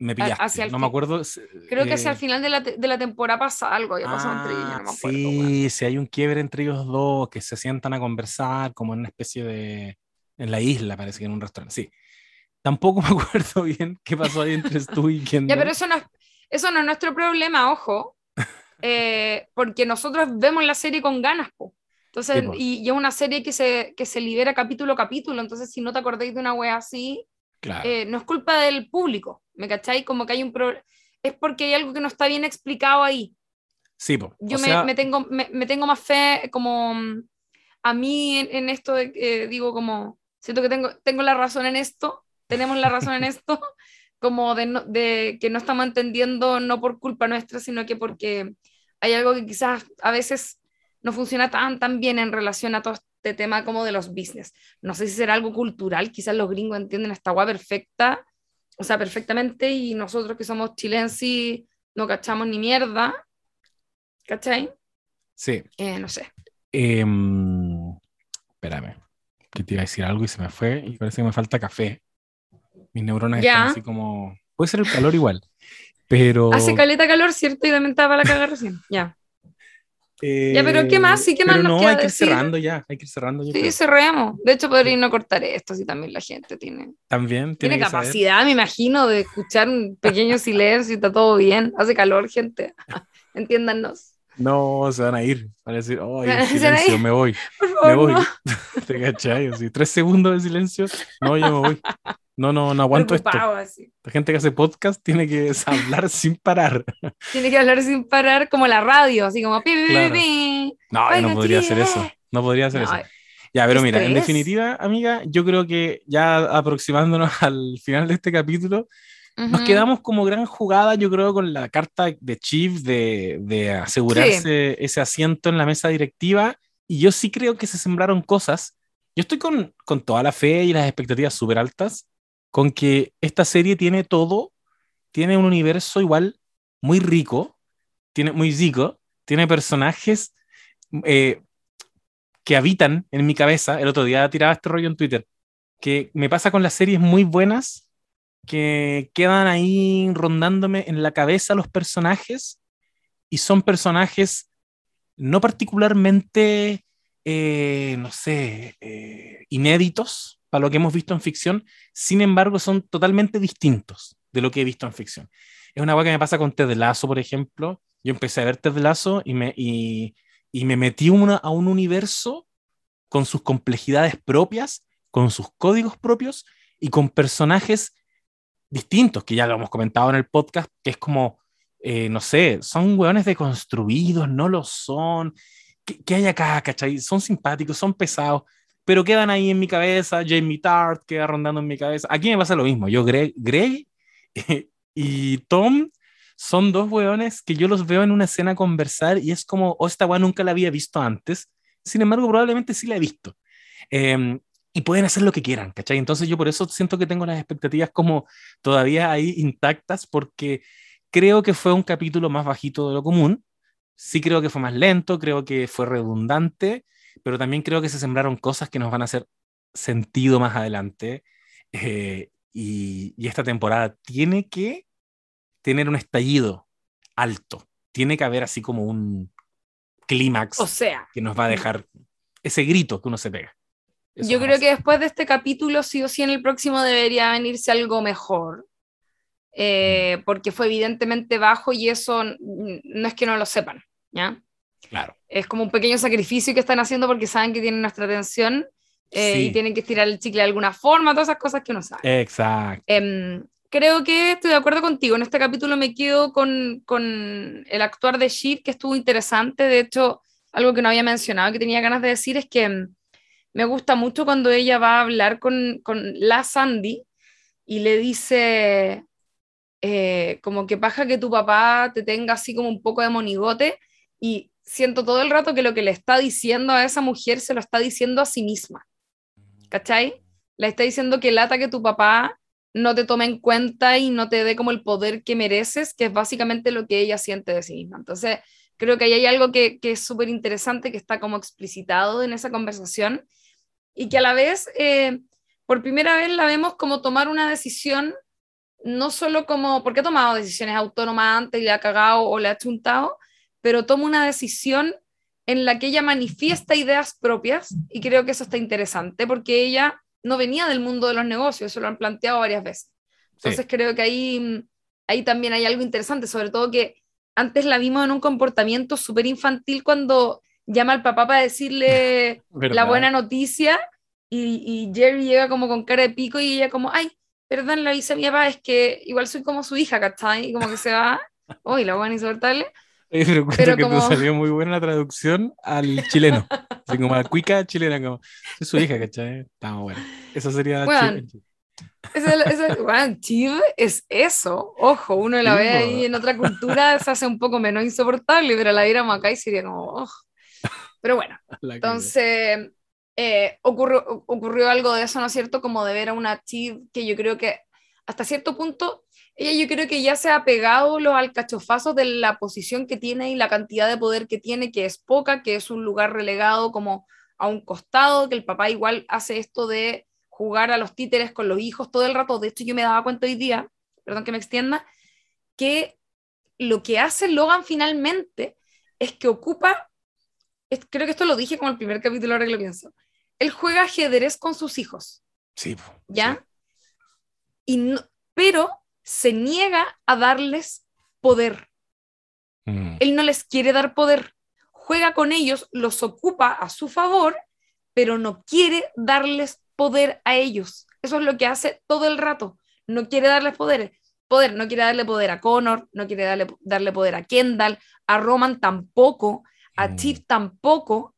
me pillaste, no me acuerdo. Creo que hacia el eh, final de la, de la temporada pasa algo, había pasado entre ellos, no me acuerdo. Sí, sí, hay un quiebre entre ellos dos, que se sientan a conversar como en una especie de... En la isla, parece que en un restaurante, sí. Tampoco [laughs] me acuerdo bien qué pasó ahí entre tú y Kendall. Ya, pero eso no es, eso no es nuestro problema, ojo. [laughs] Eh, porque nosotros vemos la serie con ganas, po. Entonces, y, y, es una serie que se, que se libera capítulo a capítulo, entonces si no te acordáis de una wea así, eh, no es culpa del público, ¿me cacháis? Como que hay un problema. Es porque hay algo que no está bien explicado ahí. Sí, Yo me, tengo, me, tengo más fe como mm, a mí en, esto, de, digo como, siento que tengo, tengo la razón en esto, tenemos la razón en esto, [laughs] como de, de que no estamos entendiendo no por culpa nuestra, sino que porque hay algo que quizás a veces no funciona tan, tan bien en relación a todo este tema como de los business. No sé si será algo cultural, quizás los gringos entienden esta agua perfecta, o sea, perfectamente, y nosotros que somos chilenses no cachamos ni mierda. ¿Cachai? Sí. Eh, no sé. Em, espérame, que te iba a decir algo y se me fue, y parece que me falta café. Mis neuronas están así como. Puede ser el calor igual, pero. Hace caleta calor, ¿cierto? Y también estaba la cagar recién. Ya ya, pero ¿qué más? Sí, ¿qué más no, hay que ir cerrando ya, hay que ir cerrando. sí, cerremos. De hecho, podría no cortar esto si también la gente tiene. También tiene, capacidad, me imagino, de escuchar un pequeño [laughs] silencio y está todo bien. Hace calor, gente. [laughs] Entiéndanos. No, se van a ir. Van a decir, oh, silencio, me voy. [laughs] me voy. ¿Te cachai? Así, tres segundos de silencio. No, yo me voy. No, no, no aguanto esto. La gente que hace podcast tiene que [laughs] hablar sin parar. Tiene que hablar sin parar como la radio, así como... No, no podría hacer eso. No podría hacer eso. Ya, pero mira, en definitiva, amiga, yo creo que ya aproximándonos [laughs] al final de este capítulo, nos quedamos como gran jugada, yo creo, con la carta de Chief de, de asegurarse ese asiento en la mesa directiva. Y yo sí creo que se sembraron cosas. Yo estoy con, con toda la fe y las expectativas súper altas, con que esta serie tiene todo, tiene un universo igual muy rico, tiene muy rico, tiene personajes eh, que habitan en mi cabeza. El otro día tiraba este rollo en Twitter, que me pasa con las series muy buenas que quedan ahí rondándome en la cabeza los personajes y son personajes no particularmente, eh, no sé, eh, inéditos para lo que hemos visto en ficción, sin embargo son totalmente distintos de lo que he visto en ficción. Es una cosa que me pasa con Ted Lasso, por ejemplo. Yo empecé a ver Ted Lasso y me, y, me metí una, a un universo con sus complejidades propias, con sus códigos propios y con personajes distintos, que ya lo hemos comentado en el podcast, que es como, eh, no sé, son hueones deconstruidos, no lo son. ¿Qué, hay acá, cachai? Son simpáticos, son pesados, pero quedan ahí en mi cabeza. Jamie Tart queda rondando en mi cabeza. Aquí me pasa lo mismo. Yo, Greg, Greg [laughs] y Tom son dos hueones que yo los veo en una escena conversar y es como, oh, esta hueá nunca la había visto antes. Sin embargo, probablemente sí la he visto. Em, y pueden hacer lo que quieran, ¿cachai? Entonces yo por eso siento que tengo las expectativas como todavía ahí intactas porque creo que fue un capítulo más bajito de lo común. Sí creo que fue más lento, creo que fue redundante, pero también creo que se sembraron cosas que nos van a hacer sentido más adelante. Eh, y, y, esta temporada tiene que tener un estallido alto. Tiene que haber así como un clímax o sea, que nos va a dejar ese grito que uno se pega. yo creo que después de este capítulo, sí o sí, en el próximo debería venirse algo mejor. Eh, mm. porque fue evidentemente bajo y eso no es que no lo sepan, ¿ya? Claro. Es como un pequeño sacrificio que están haciendo porque saben que tienen nuestra atención eh, y tienen que estirar el chicle de alguna forma, todas esas cosas que uno sabe. Exacto. Em, creo que estoy de acuerdo contigo. En este capítulo me quedo con, con el actuar de Sheep, que estuvo interesante. De hecho, algo que no había mencionado, que tenía ganas de decir, es que mm, me gusta mucho cuando ella va a hablar con, con la Sandy y le dice, eh, como que paja que tu papá te tenga así como un poco de monigote y siento todo el rato que lo que le está diciendo a esa mujer se lo está diciendo a sí misma. ¿Cachai? Le está diciendo que lata que tu papá no te tome en cuenta y no te dé como el poder que mereces, que es básicamente lo que ella siente de sí misma. Entonces, creo que ahí hay algo que, es súper interesante, que está como explicitado en esa conversación y que a la vez, eh, por primera vez la vemos como tomar una decisión, no solo como, porque ha tomado decisiones autónomas antes y le ha cagado o le ha chuntado, pero toma una decisión en la que ella manifiesta ideas propias y creo que eso está interesante porque ella no venía del mundo de los negocios, eso lo han planteado varias veces. Entonces creo que ahí, ahí también hay algo interesante, sobre todo que antes la vimos en un comportamiento súper infantil cuando llama al papá para decirle [laughs] la buena noticia y, Jerry llega como con cara de pico y ella como, ay, perdón, la dice mi papá, es que igual soy como su hija, ¿cachai? Y como que se va, [laughs] uy, la buena insoportable. Pero, pero que como... te salió muy buena la traducción al chileno. Así como a cuica chilena, como es su hija, ¿cachai? Está bueno. Eso sería bueno, Chiv es eso. Ojo, uno la ve ahí en otra cultura, se hace un poco menos insoportable, pero la viéramos acá y sería como. Pero bueno, [laughs] entonces eh, ocurrió, ocurrió algo de eso, ¿no es cierto? Como de ver a una Chiv que yo creo que hasta cierto punto ella yo creo que ya se ha pegado los alcachofazos de la posición que tiene y la cantidad de poder que tiene, que es poca, que es un lugar relegado como a un costado, que el papá igual hace esto de jugar a los títeres con los hijos todo el rato. De hecho, yo me daba cuenta hoy día, perdón que me extienda, que lo que hace Logan finalmente es que ocupa, creo que esto lo dije como el primer capítulo, ahora que lo pienso, él juega ajedrez con sus hijos. Sí. ¿Ya? Y no, pero se niega a darles poder. Mm. Él no les quiere dar poder. Juega con ellos, los ocupa a su favor, pero no quiere darles poder a ellos. eso es lo que hace todo el rato. No quiere darles poderes. Poder, no quiere darle poder a Connor, no quiere darle, darle poder a Kendall, a Roman tampoco, a Chief mm. tampoco.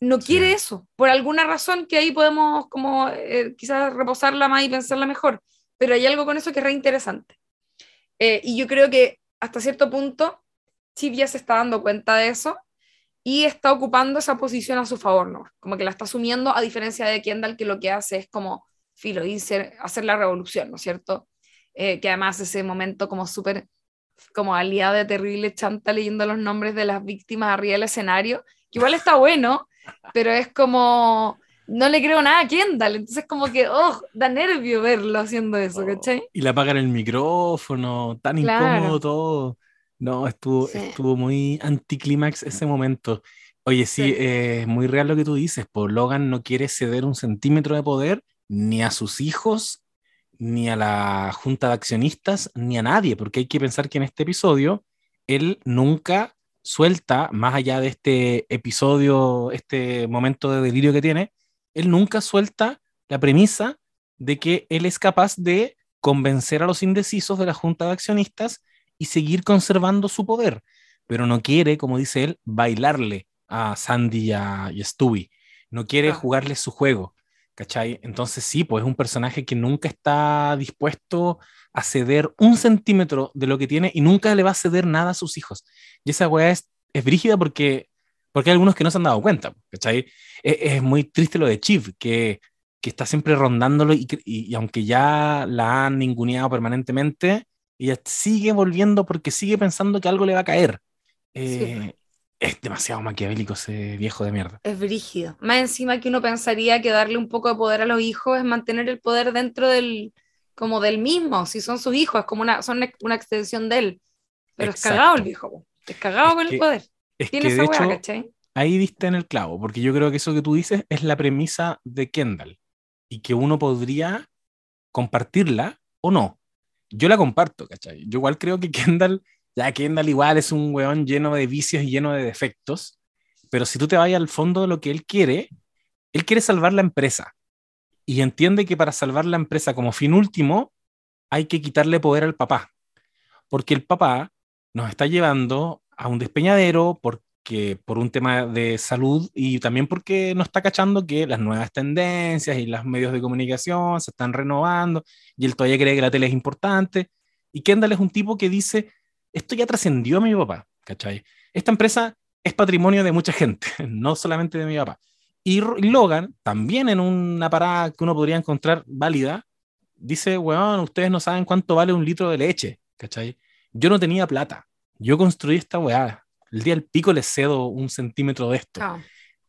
No quiere eso, por alguna razón que ahí podemos como eh, quizás reposarla más y pensarla mejor, pero hay algo con eso que es re interesante. Eh, y yo creo que hasta cierto punto Chip ya se está dando cuenta de eso y está ocupando esa posición a su favor, ¿no? Como que la está asumiendo, a diferencia de Kendall, que lo que hace es como, filo, hacer la revolución, ¿no es cierto? Eh, que además ese momento como súper, como aliado de terrible chanta leyendo los nombres de las víctimas arriba del escenario, que igual está bueno, pero es como, no le creo nada a Kendall, entonces como que, oh, da nervio verlo haciendo eso, oh, ¿cachai? Y le apagan el micrófono, tan incómodo todo. No, estuvo, estuvo muy anticlímax ese momento. Oye, sí, es muy real lo que tú dices, por Logan no quiere ceder un centímetro de poder ni a sus hijos, ni a la junta de accionistas, ni a nadie, porque hay que pensar que en este episodio él nunca suelta, más allá de este episodio, este momento de delirio que tiene, él nunca suelta la premisa de que él es capaz de convencer a los indecisos de la junta de accionistas y seguir conservando su poder, pero no quiere, como dice él, bailarle a Sandy y a, Stewie, no quiere jugarle su juego, ¿cachai? Entonces sí, pues es un personaje que nunca está dispuesto a ceder un centímetro de lo que tiene y nunca le va a ceder nada a sus hijos. Y esa weá es, es brígida porque, porque hay algunos que no se han dado cuenta, ¿cachai? Es, es muy triste lo de Chief, que, que está siempre rondándolo y, y, y, aunque ya la han ninguneado permanentemente, y sigue volviendo porque sigue pensando que algo le va a caer. Eh, es demasiado maquiavélico ese viejo de mierda. Es brígido. Más encima que uno pensaría que darle un poco de poder a los hijos es mantener el poder dentro del, como del mismo, si son sus hijos, es como una, son una extensión de él. Pero es cagado el viejo, es cagado con el poder. Es que de hecho, Ahí diste en el clavo, porque yo creo que eso que tú dices es la premisa de Kendall y que uno podría compartirla o no yo la comparto, ¿cachai? Yo igual creo que Kendall, ya Kendall igual es un weón lleno de vicios y lleno de defectos, pero si tú te vas al fondo de lo que él quiere, él quiere salvar la empresa y entiende que para salvar la empresa como fin último hay que quitarle poder al papá, porque el papá nos está llevando a un despeñadero, por que por un tema de salud y también porque no está cachando que las nuevas tendencias y los medios de comunicación se están renovando y él todavía cree que la tele es importante. Y Kendall es un tipo que dice, esto ya trascendió a mi papá, ¿cachai? Esta empresa es patrimonio de mucha gente, [laughs] no solamente de mi papá. Y Logan, también en una parada que uno podría encontrar válida, dice, weón, ustedes no saben cuánto vale un litro de leche, ¿cachai? Yo no tenía plata, yo construí esta weá, el día del pico le cedo un centímetro de esto. Ah.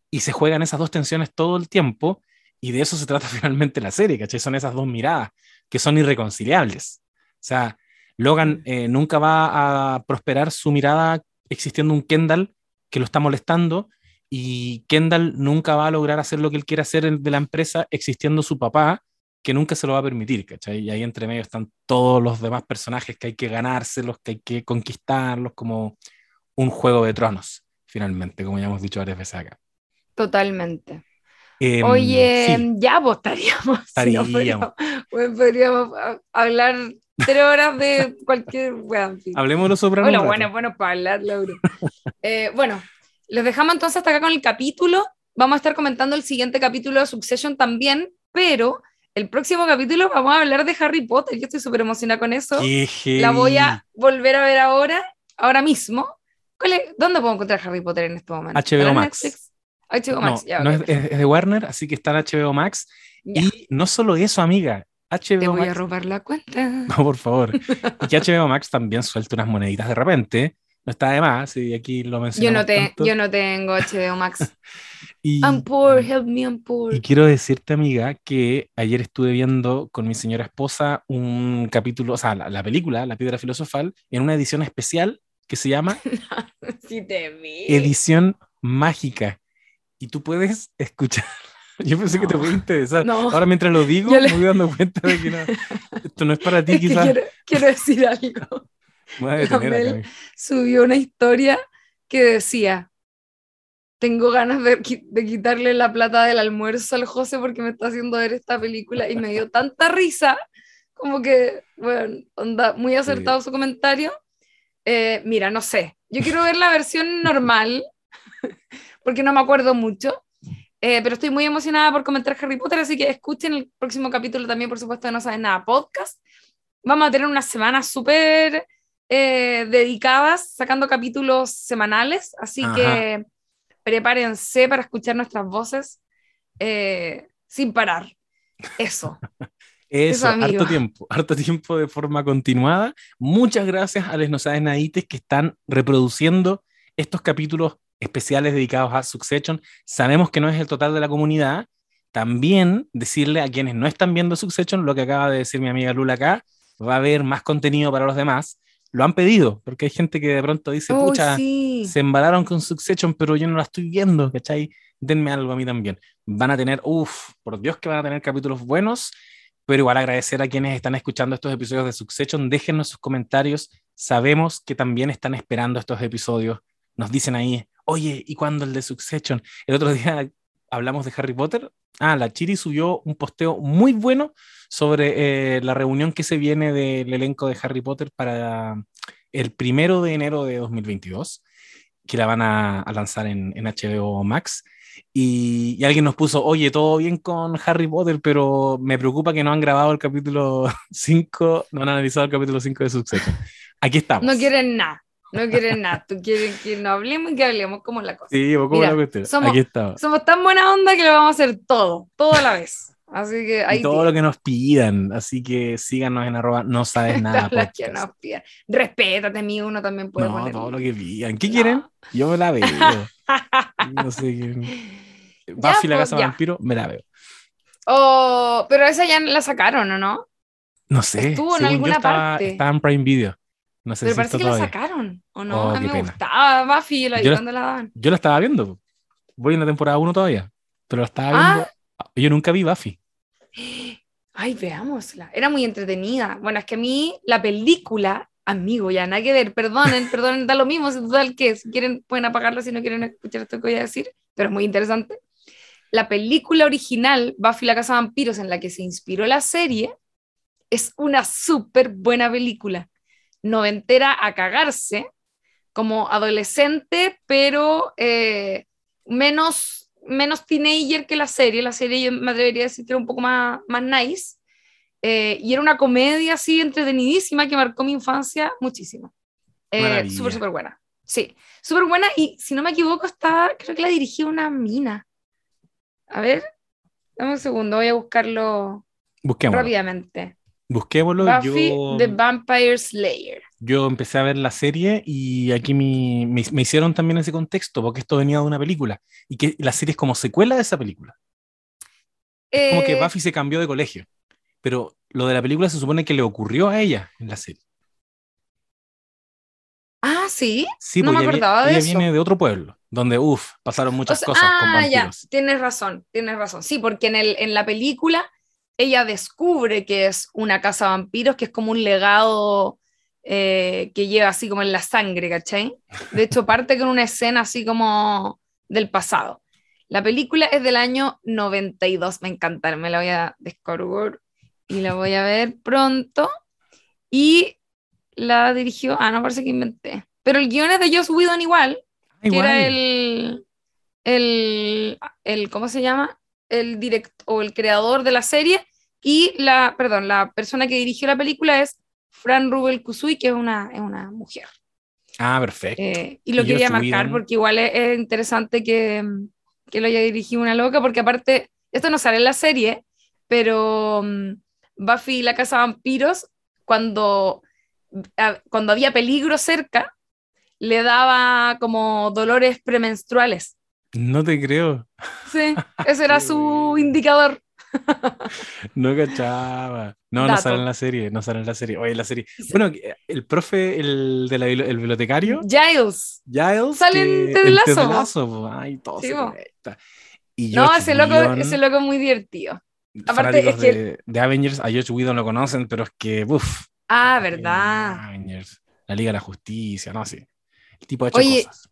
Y se juegan esas dos tensiones todo el tiempo y de eso se trata [laughs] finalmente la serie, ¿cachai? Son esas dos miradas que son irreconciliables. O sea, Logan mm. eh, nunca va a prosperar su mirada existiendo un Kendall que lo está molestando y Kendall nunca va a lograr hacer lo que él quiere hacer de la empresa existiendo su papá que nunca se lo va a permitir, ¿cachai? Y ahí entre medio están todos los demás personajes que hay que ganárselos, que hay que conquistarlos, como un juego de tronos, finalmente, como ya hemos dicho varias veces acá. Totalmente. Em, Oye, ya vos pues, estaríamos. [laughs] podríamos, hablar tres horas de cualquier. Bueno, Hablemos de los sopranos. Bueno, bueno, bueno para hablar, Laura. Eh, bueno, los dejamos entonces hasta acá con el capítulo. Vamos a estar comentando el siguiente capítulo de Succession también, pero el próximo capítulo vamos a hablar de Harry Potter. Yo estoy súper emocionada con eso. La voy a volver a ver ahora, ahora mismo. ¿Dónde puedo encontrar Harry Potter en este momento? HBO Max. HBO Max, no, es, de Warner, así que está en HBO Max. Y no solo eso, amiga. HBO Te voy a robar la cuenta. [laughs] No, por favor. [laughs] y que HBO Max también suelta unas moneditas de repente. No está de más, y aquí lo menciono. Yo, no yo no tengo HBO Max. [laughs] y, I'm poor, help me, I'm poor. Y quiero decirte, amiga, que ayer estuve viendo con mi señora esposa un capítulo, o sea, la, la película, La Piedra Filosofal, en una edición especial que se llama [laughs] Edición Mágica. Y tú puedes escuchar. [laughs] Yo pensé que te puede interesar. Ahora mientras lo digo, me voy dando cuenta de que no, esto no es para ti, quizás. Quiero, decir algo. [laughs] Subió una historia que decía, tengo ganas de, de, quitarle la plata del almuerzo al José porque me está haciendo ver esta película y me dio [laughs] tanta risa, como que, bueno, onda, muy acertado su comentario. Eh, mira, no sé, yo quiero ver la versión [laughs] normal, porque no me acuerdo mucho, eh, pero estoy muy emocionada por comentar Harry Potter, así que escuchen el próximo capítulo también, por supuesto, de No Sabes Nada Podcast. Vamos a tener unas semanas súper eh, dedicadas, sacando capítulos semanales, así que prepárense para escuchar nuestras voces eh, sin parar. Eso. [laughs] Eso, harto tiempo, [laughs] harto tiempo de forma continuada. Muchas gracias a los Nosades Nadites que están reproduciendo estos capítulos especiales dedicados a Succession. Sabemos que no es el total de la comunidad. También decirle a quienes no están viendo Succession lo que acaba de decir mi amiga Lula acá, va a haber más contenido para los demás lo han pedido, porque hay gente que de pronto dice, pucha, se embalaron con Succession, pero yo no la estoy viendo, ¿cachai? Denme algo a mí también. Van a tener, uff, por Dios que van a tener capítulos buenos, pero igual agradecer a quienes están escuchando estos episodios de Succession, déjenos sus comentarios, sabemos que también están esperando estos episodios, nos dicen ahí, oye, ¿y cuándo el de Succession? El otro [laughs] día hablamos de Harry Potter, ah, la Chiri subió un posteo muy bueno sobre eh, la reunión que se viene del elenco de Harry Potter para el primero de enero de 2022, que la van a, lanzar en, HBO Max. Y, alguien nos puso, oye, todo bien con Harry Potter, pero me preocupa que no han grabado el capítulo [laughs] 5, no han analizado el capítulo 5 de Succession. Aquí estamos. No quieren nada. No quieren nada, tú quieres que no hablemos y que hablemos como la cosa. Sí, como la cuestión. Somos, Aquí estamos. Somos tan buena onda que lo vamos a hacer todo, todo a la vez. Así que ahí todo lo que nos pidan, así que síganos en arroba no sabes [laughs] nada. lo que nos pidan. Respétate, mi uno también puede no, todo lo que pidan. ¿Qué quieren? Yo me la veo. [laughs] no sé qué. Buffy la pues, casa vampiro, me la veo. Oh, pero esa ya la sacaron, ¿o no? No sé. Estuvo en alguna estaba, parte. Estaba en Prime Video. No sé pero parece que la sacaron, ¿o no? Oh, a mí me gustaba Buffy, la, yo, la, la daban. Yo la estaba viendo. Voy en la temporada 1 todavía, pero la estaba viendo. Ah, yo nunca vi Buffy. [gasps] Ay, veámosla. Era muy entretenida. Bueno, es que a mí la película, amigo, ya nada que ver, perdonen, [laughs] perdonen, da lo mismo, total que si quieren pueden apagarla si no quieren escuchar esto que voy a decir, pero es muy interesante. La película original, Buffy la Casa de Vampiros, en la que se inspiró la serie, es una súper buena película. Noventera a cagarse, como adolescente, pero eh, menos menos teenager que la serie. La serie yo me atrevería a decir que era un poco más, más nice. Eh, y era una comedia así entretenidísima que marcó mi infancia muchísimo. Eh, súper, súper buena. Sí, súper buena. Y si no me equivoco, está, creo que la dirigía una mina. A ver, dame un segundo, voy a buscarlo rápidamente. Busquémoslo. Buffy The Vampire Slayer yo empecé a ver la serie y aquí me, me, hicieron también ese contexto, porque esto venía de una película y que la serie es como secuela de esa película. Es como que eh, Buffy se cambió de colegio, pero lo de la película se supone que le ocurrió a ella en la serie. Ah, sí. Sí, no me acordaba de ella viene de otro pueblo, donde, uff, pasaron muchas cosas con vampiros. Ah, ya, tienes razón, tienes razón. Sí, porque en, el, en la película ella descubre que es una casa de vampiros, que es como un legado eh, que lleva así como en la sangre, ¿cachai? De hecho, parte con una escena así como del pasado. La película es del año 92, me encanta, me la voy a descargar y la voy a ver pronto. Y la dirigió, ah, no parece que inventé, pero el guion es de Joss Whedon igual, que era el, el, el, ¿cómo se llama? El director o el creador de la serie y la, perdón, la persona que dirigió la película es Fran Rubel Kusui, que es una, es una mujer. Ah, perfecto. Eh, y lo quería marcar porque igual es, interesante que, que, lo haya dirigido una loca, porque aparte, esto no sale en la serie, pero um, Buffy y la Casa de Vampiros, cuando, cuando había peligro cerca, le daba como dolores premenstruales. No te creo. Sí, [laughs] ese era su indicador. no cachaba. No, no sale en la serie, no sale en la serie. Oye, la serie. Bueno, el profe, el, de la, el bibliotecario. Giles. Giles. Sale en Ted Lasso. Ay, todo y no, ese loco, ese loco es muy divertido. Aparte, es que... de, Avengers, a George Whedon lo conocen, pero es que, uff. Ah, verdad. Avengers, la Liga de la Justicia, no sé. El tipo ha hecho Oye, cosas.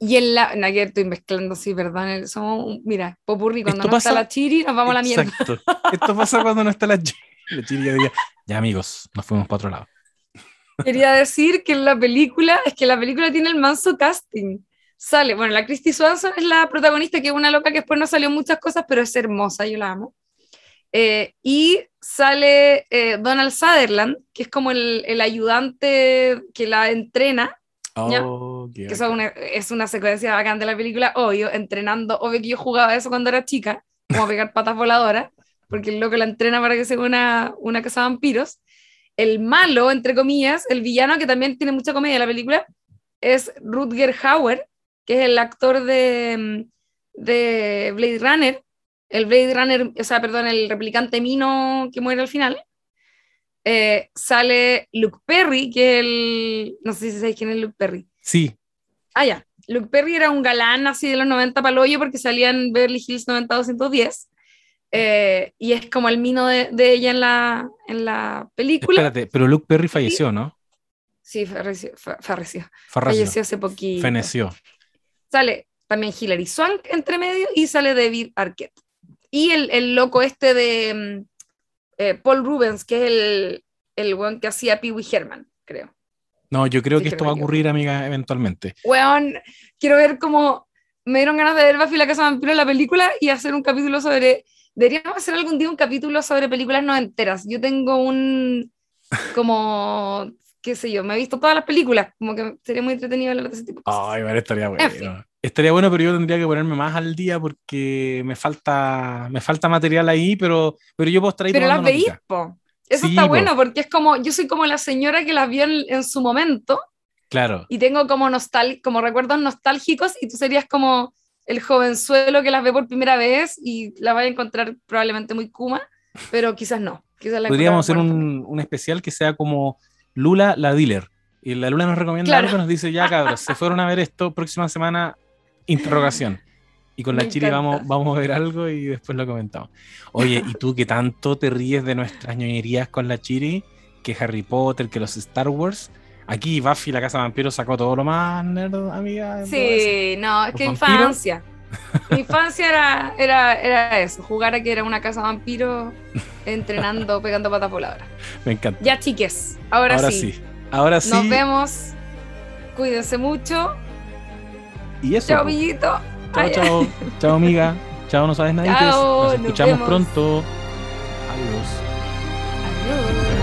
Y en la. No, que estoy mezclando, sí, perdón. Somos, mira, popurri, cuando no está la chiri, nos vamos a la mierda. Exacto. Esto pasa cuando no está la chiri. La chiri ya diría, ya amigos, nos fuimos para otro lado. Quería decir que en la película, es que la película tiene el manso casting. Sale, bueno, la Christy Swanson es la protagonista, que es una loca que después no salió muchas cosas, pero es hermosa, yo la amo. Eh, y sale eh, Donald Sutherland, que es como el, el ayudante que la entrena. Oh, que es una, es una secuencia bacán de la película, obvio, entrenando, obvio que yo jugaba eso cuando era chica, como pegar patas voladoras, porque el loco la entrena para que sea una, una casa de vampiros. El malo, entre comillas, el villano, que también tiene mucha comedia en la película, es Rutger Hauer, que es el actor de, de Blade Runner, el Blade Runner, o sea, perdón, el replicante Mino que muere al final, eh, sale Luke Perry, que es el. No sé si sabéis quién es Luke Perry. Sí. Ah, ya. Luke Perry era un galán así de los 90 para hoyo porque salía en Beverly Hills 90-210. Eh, y es como el mino de, de, ella en la, en la película. Espérate, pero Luke Perry falleció, ¿no? Sí, falleció, falleció. Falleció hace poquito. Feneció. Sale también Hilary Swank entre medio y sale David Arquette. Y el, el loco este de mm, eh, Paul Rubens, que es el, el weón que hacía Pee Wee Herman, creo. No, yo creo que esto va a ocurrir, amiga, eventualmente. Weón, quiero ver cómo me dieron ganas de ver Buffy la Casa Vampiro la película y hacer un capítulo sobre. Deberíamos hacer algún día un capítulo sobre películas no enteras. Yo tengo un. como. qué sé yo, me he visto todas las películas, como que sería muy entretenido hablar de ese tipo de cosas. Ay, vale, estaría bueno. Estaría bueno, pero yo tendría que ponerme más al día porque me falta, me falta material ahí, pero, pero yo puedo estar ahí Pero las veís, po. Eso está bueno porque es como, yo soy como la señora que las vio en, su momento. Claro. Y tengo como, nostal como recuerdos nostálgicos y tú serías como el jovenzuelo que las ve por primera vez y la va a encontrar probablemente muy kuma, pero quizás no. Podríamos hacer un, un, especial que sea como Lula la dealer. Y la Lula nos recomienda algo, nos dice, ya cabros, se fueron a ver esto, próxima semana interrogación. Y con la Chiri vamos, vamos a ver algo y después lo comentamos. Oye, ¿y tú que tanto te ríes de nuestras ñoñerías con la Chiri? Que Harry Potter, que los Star Wars. Aquí Buffy, la Casa Vampiro, sacó todo lo más nerd, amiga. Sí, no, es que infancia. [laughs] Mi infancia era, era, era eso, jugar a que era una casa vampiro entrenando, [laughs] pegando patas voladoras. Me encanta. Ya chiques, ahora, ahora sí. sí. Ahora sí. Nos vemos. Cuídense mucho. Y eso. Chao, amiguito. Chao, chao. Chao, amiga. Chao, no sabes nadie. Chao, Nos escuchamos pronto. Adiós. Adiós.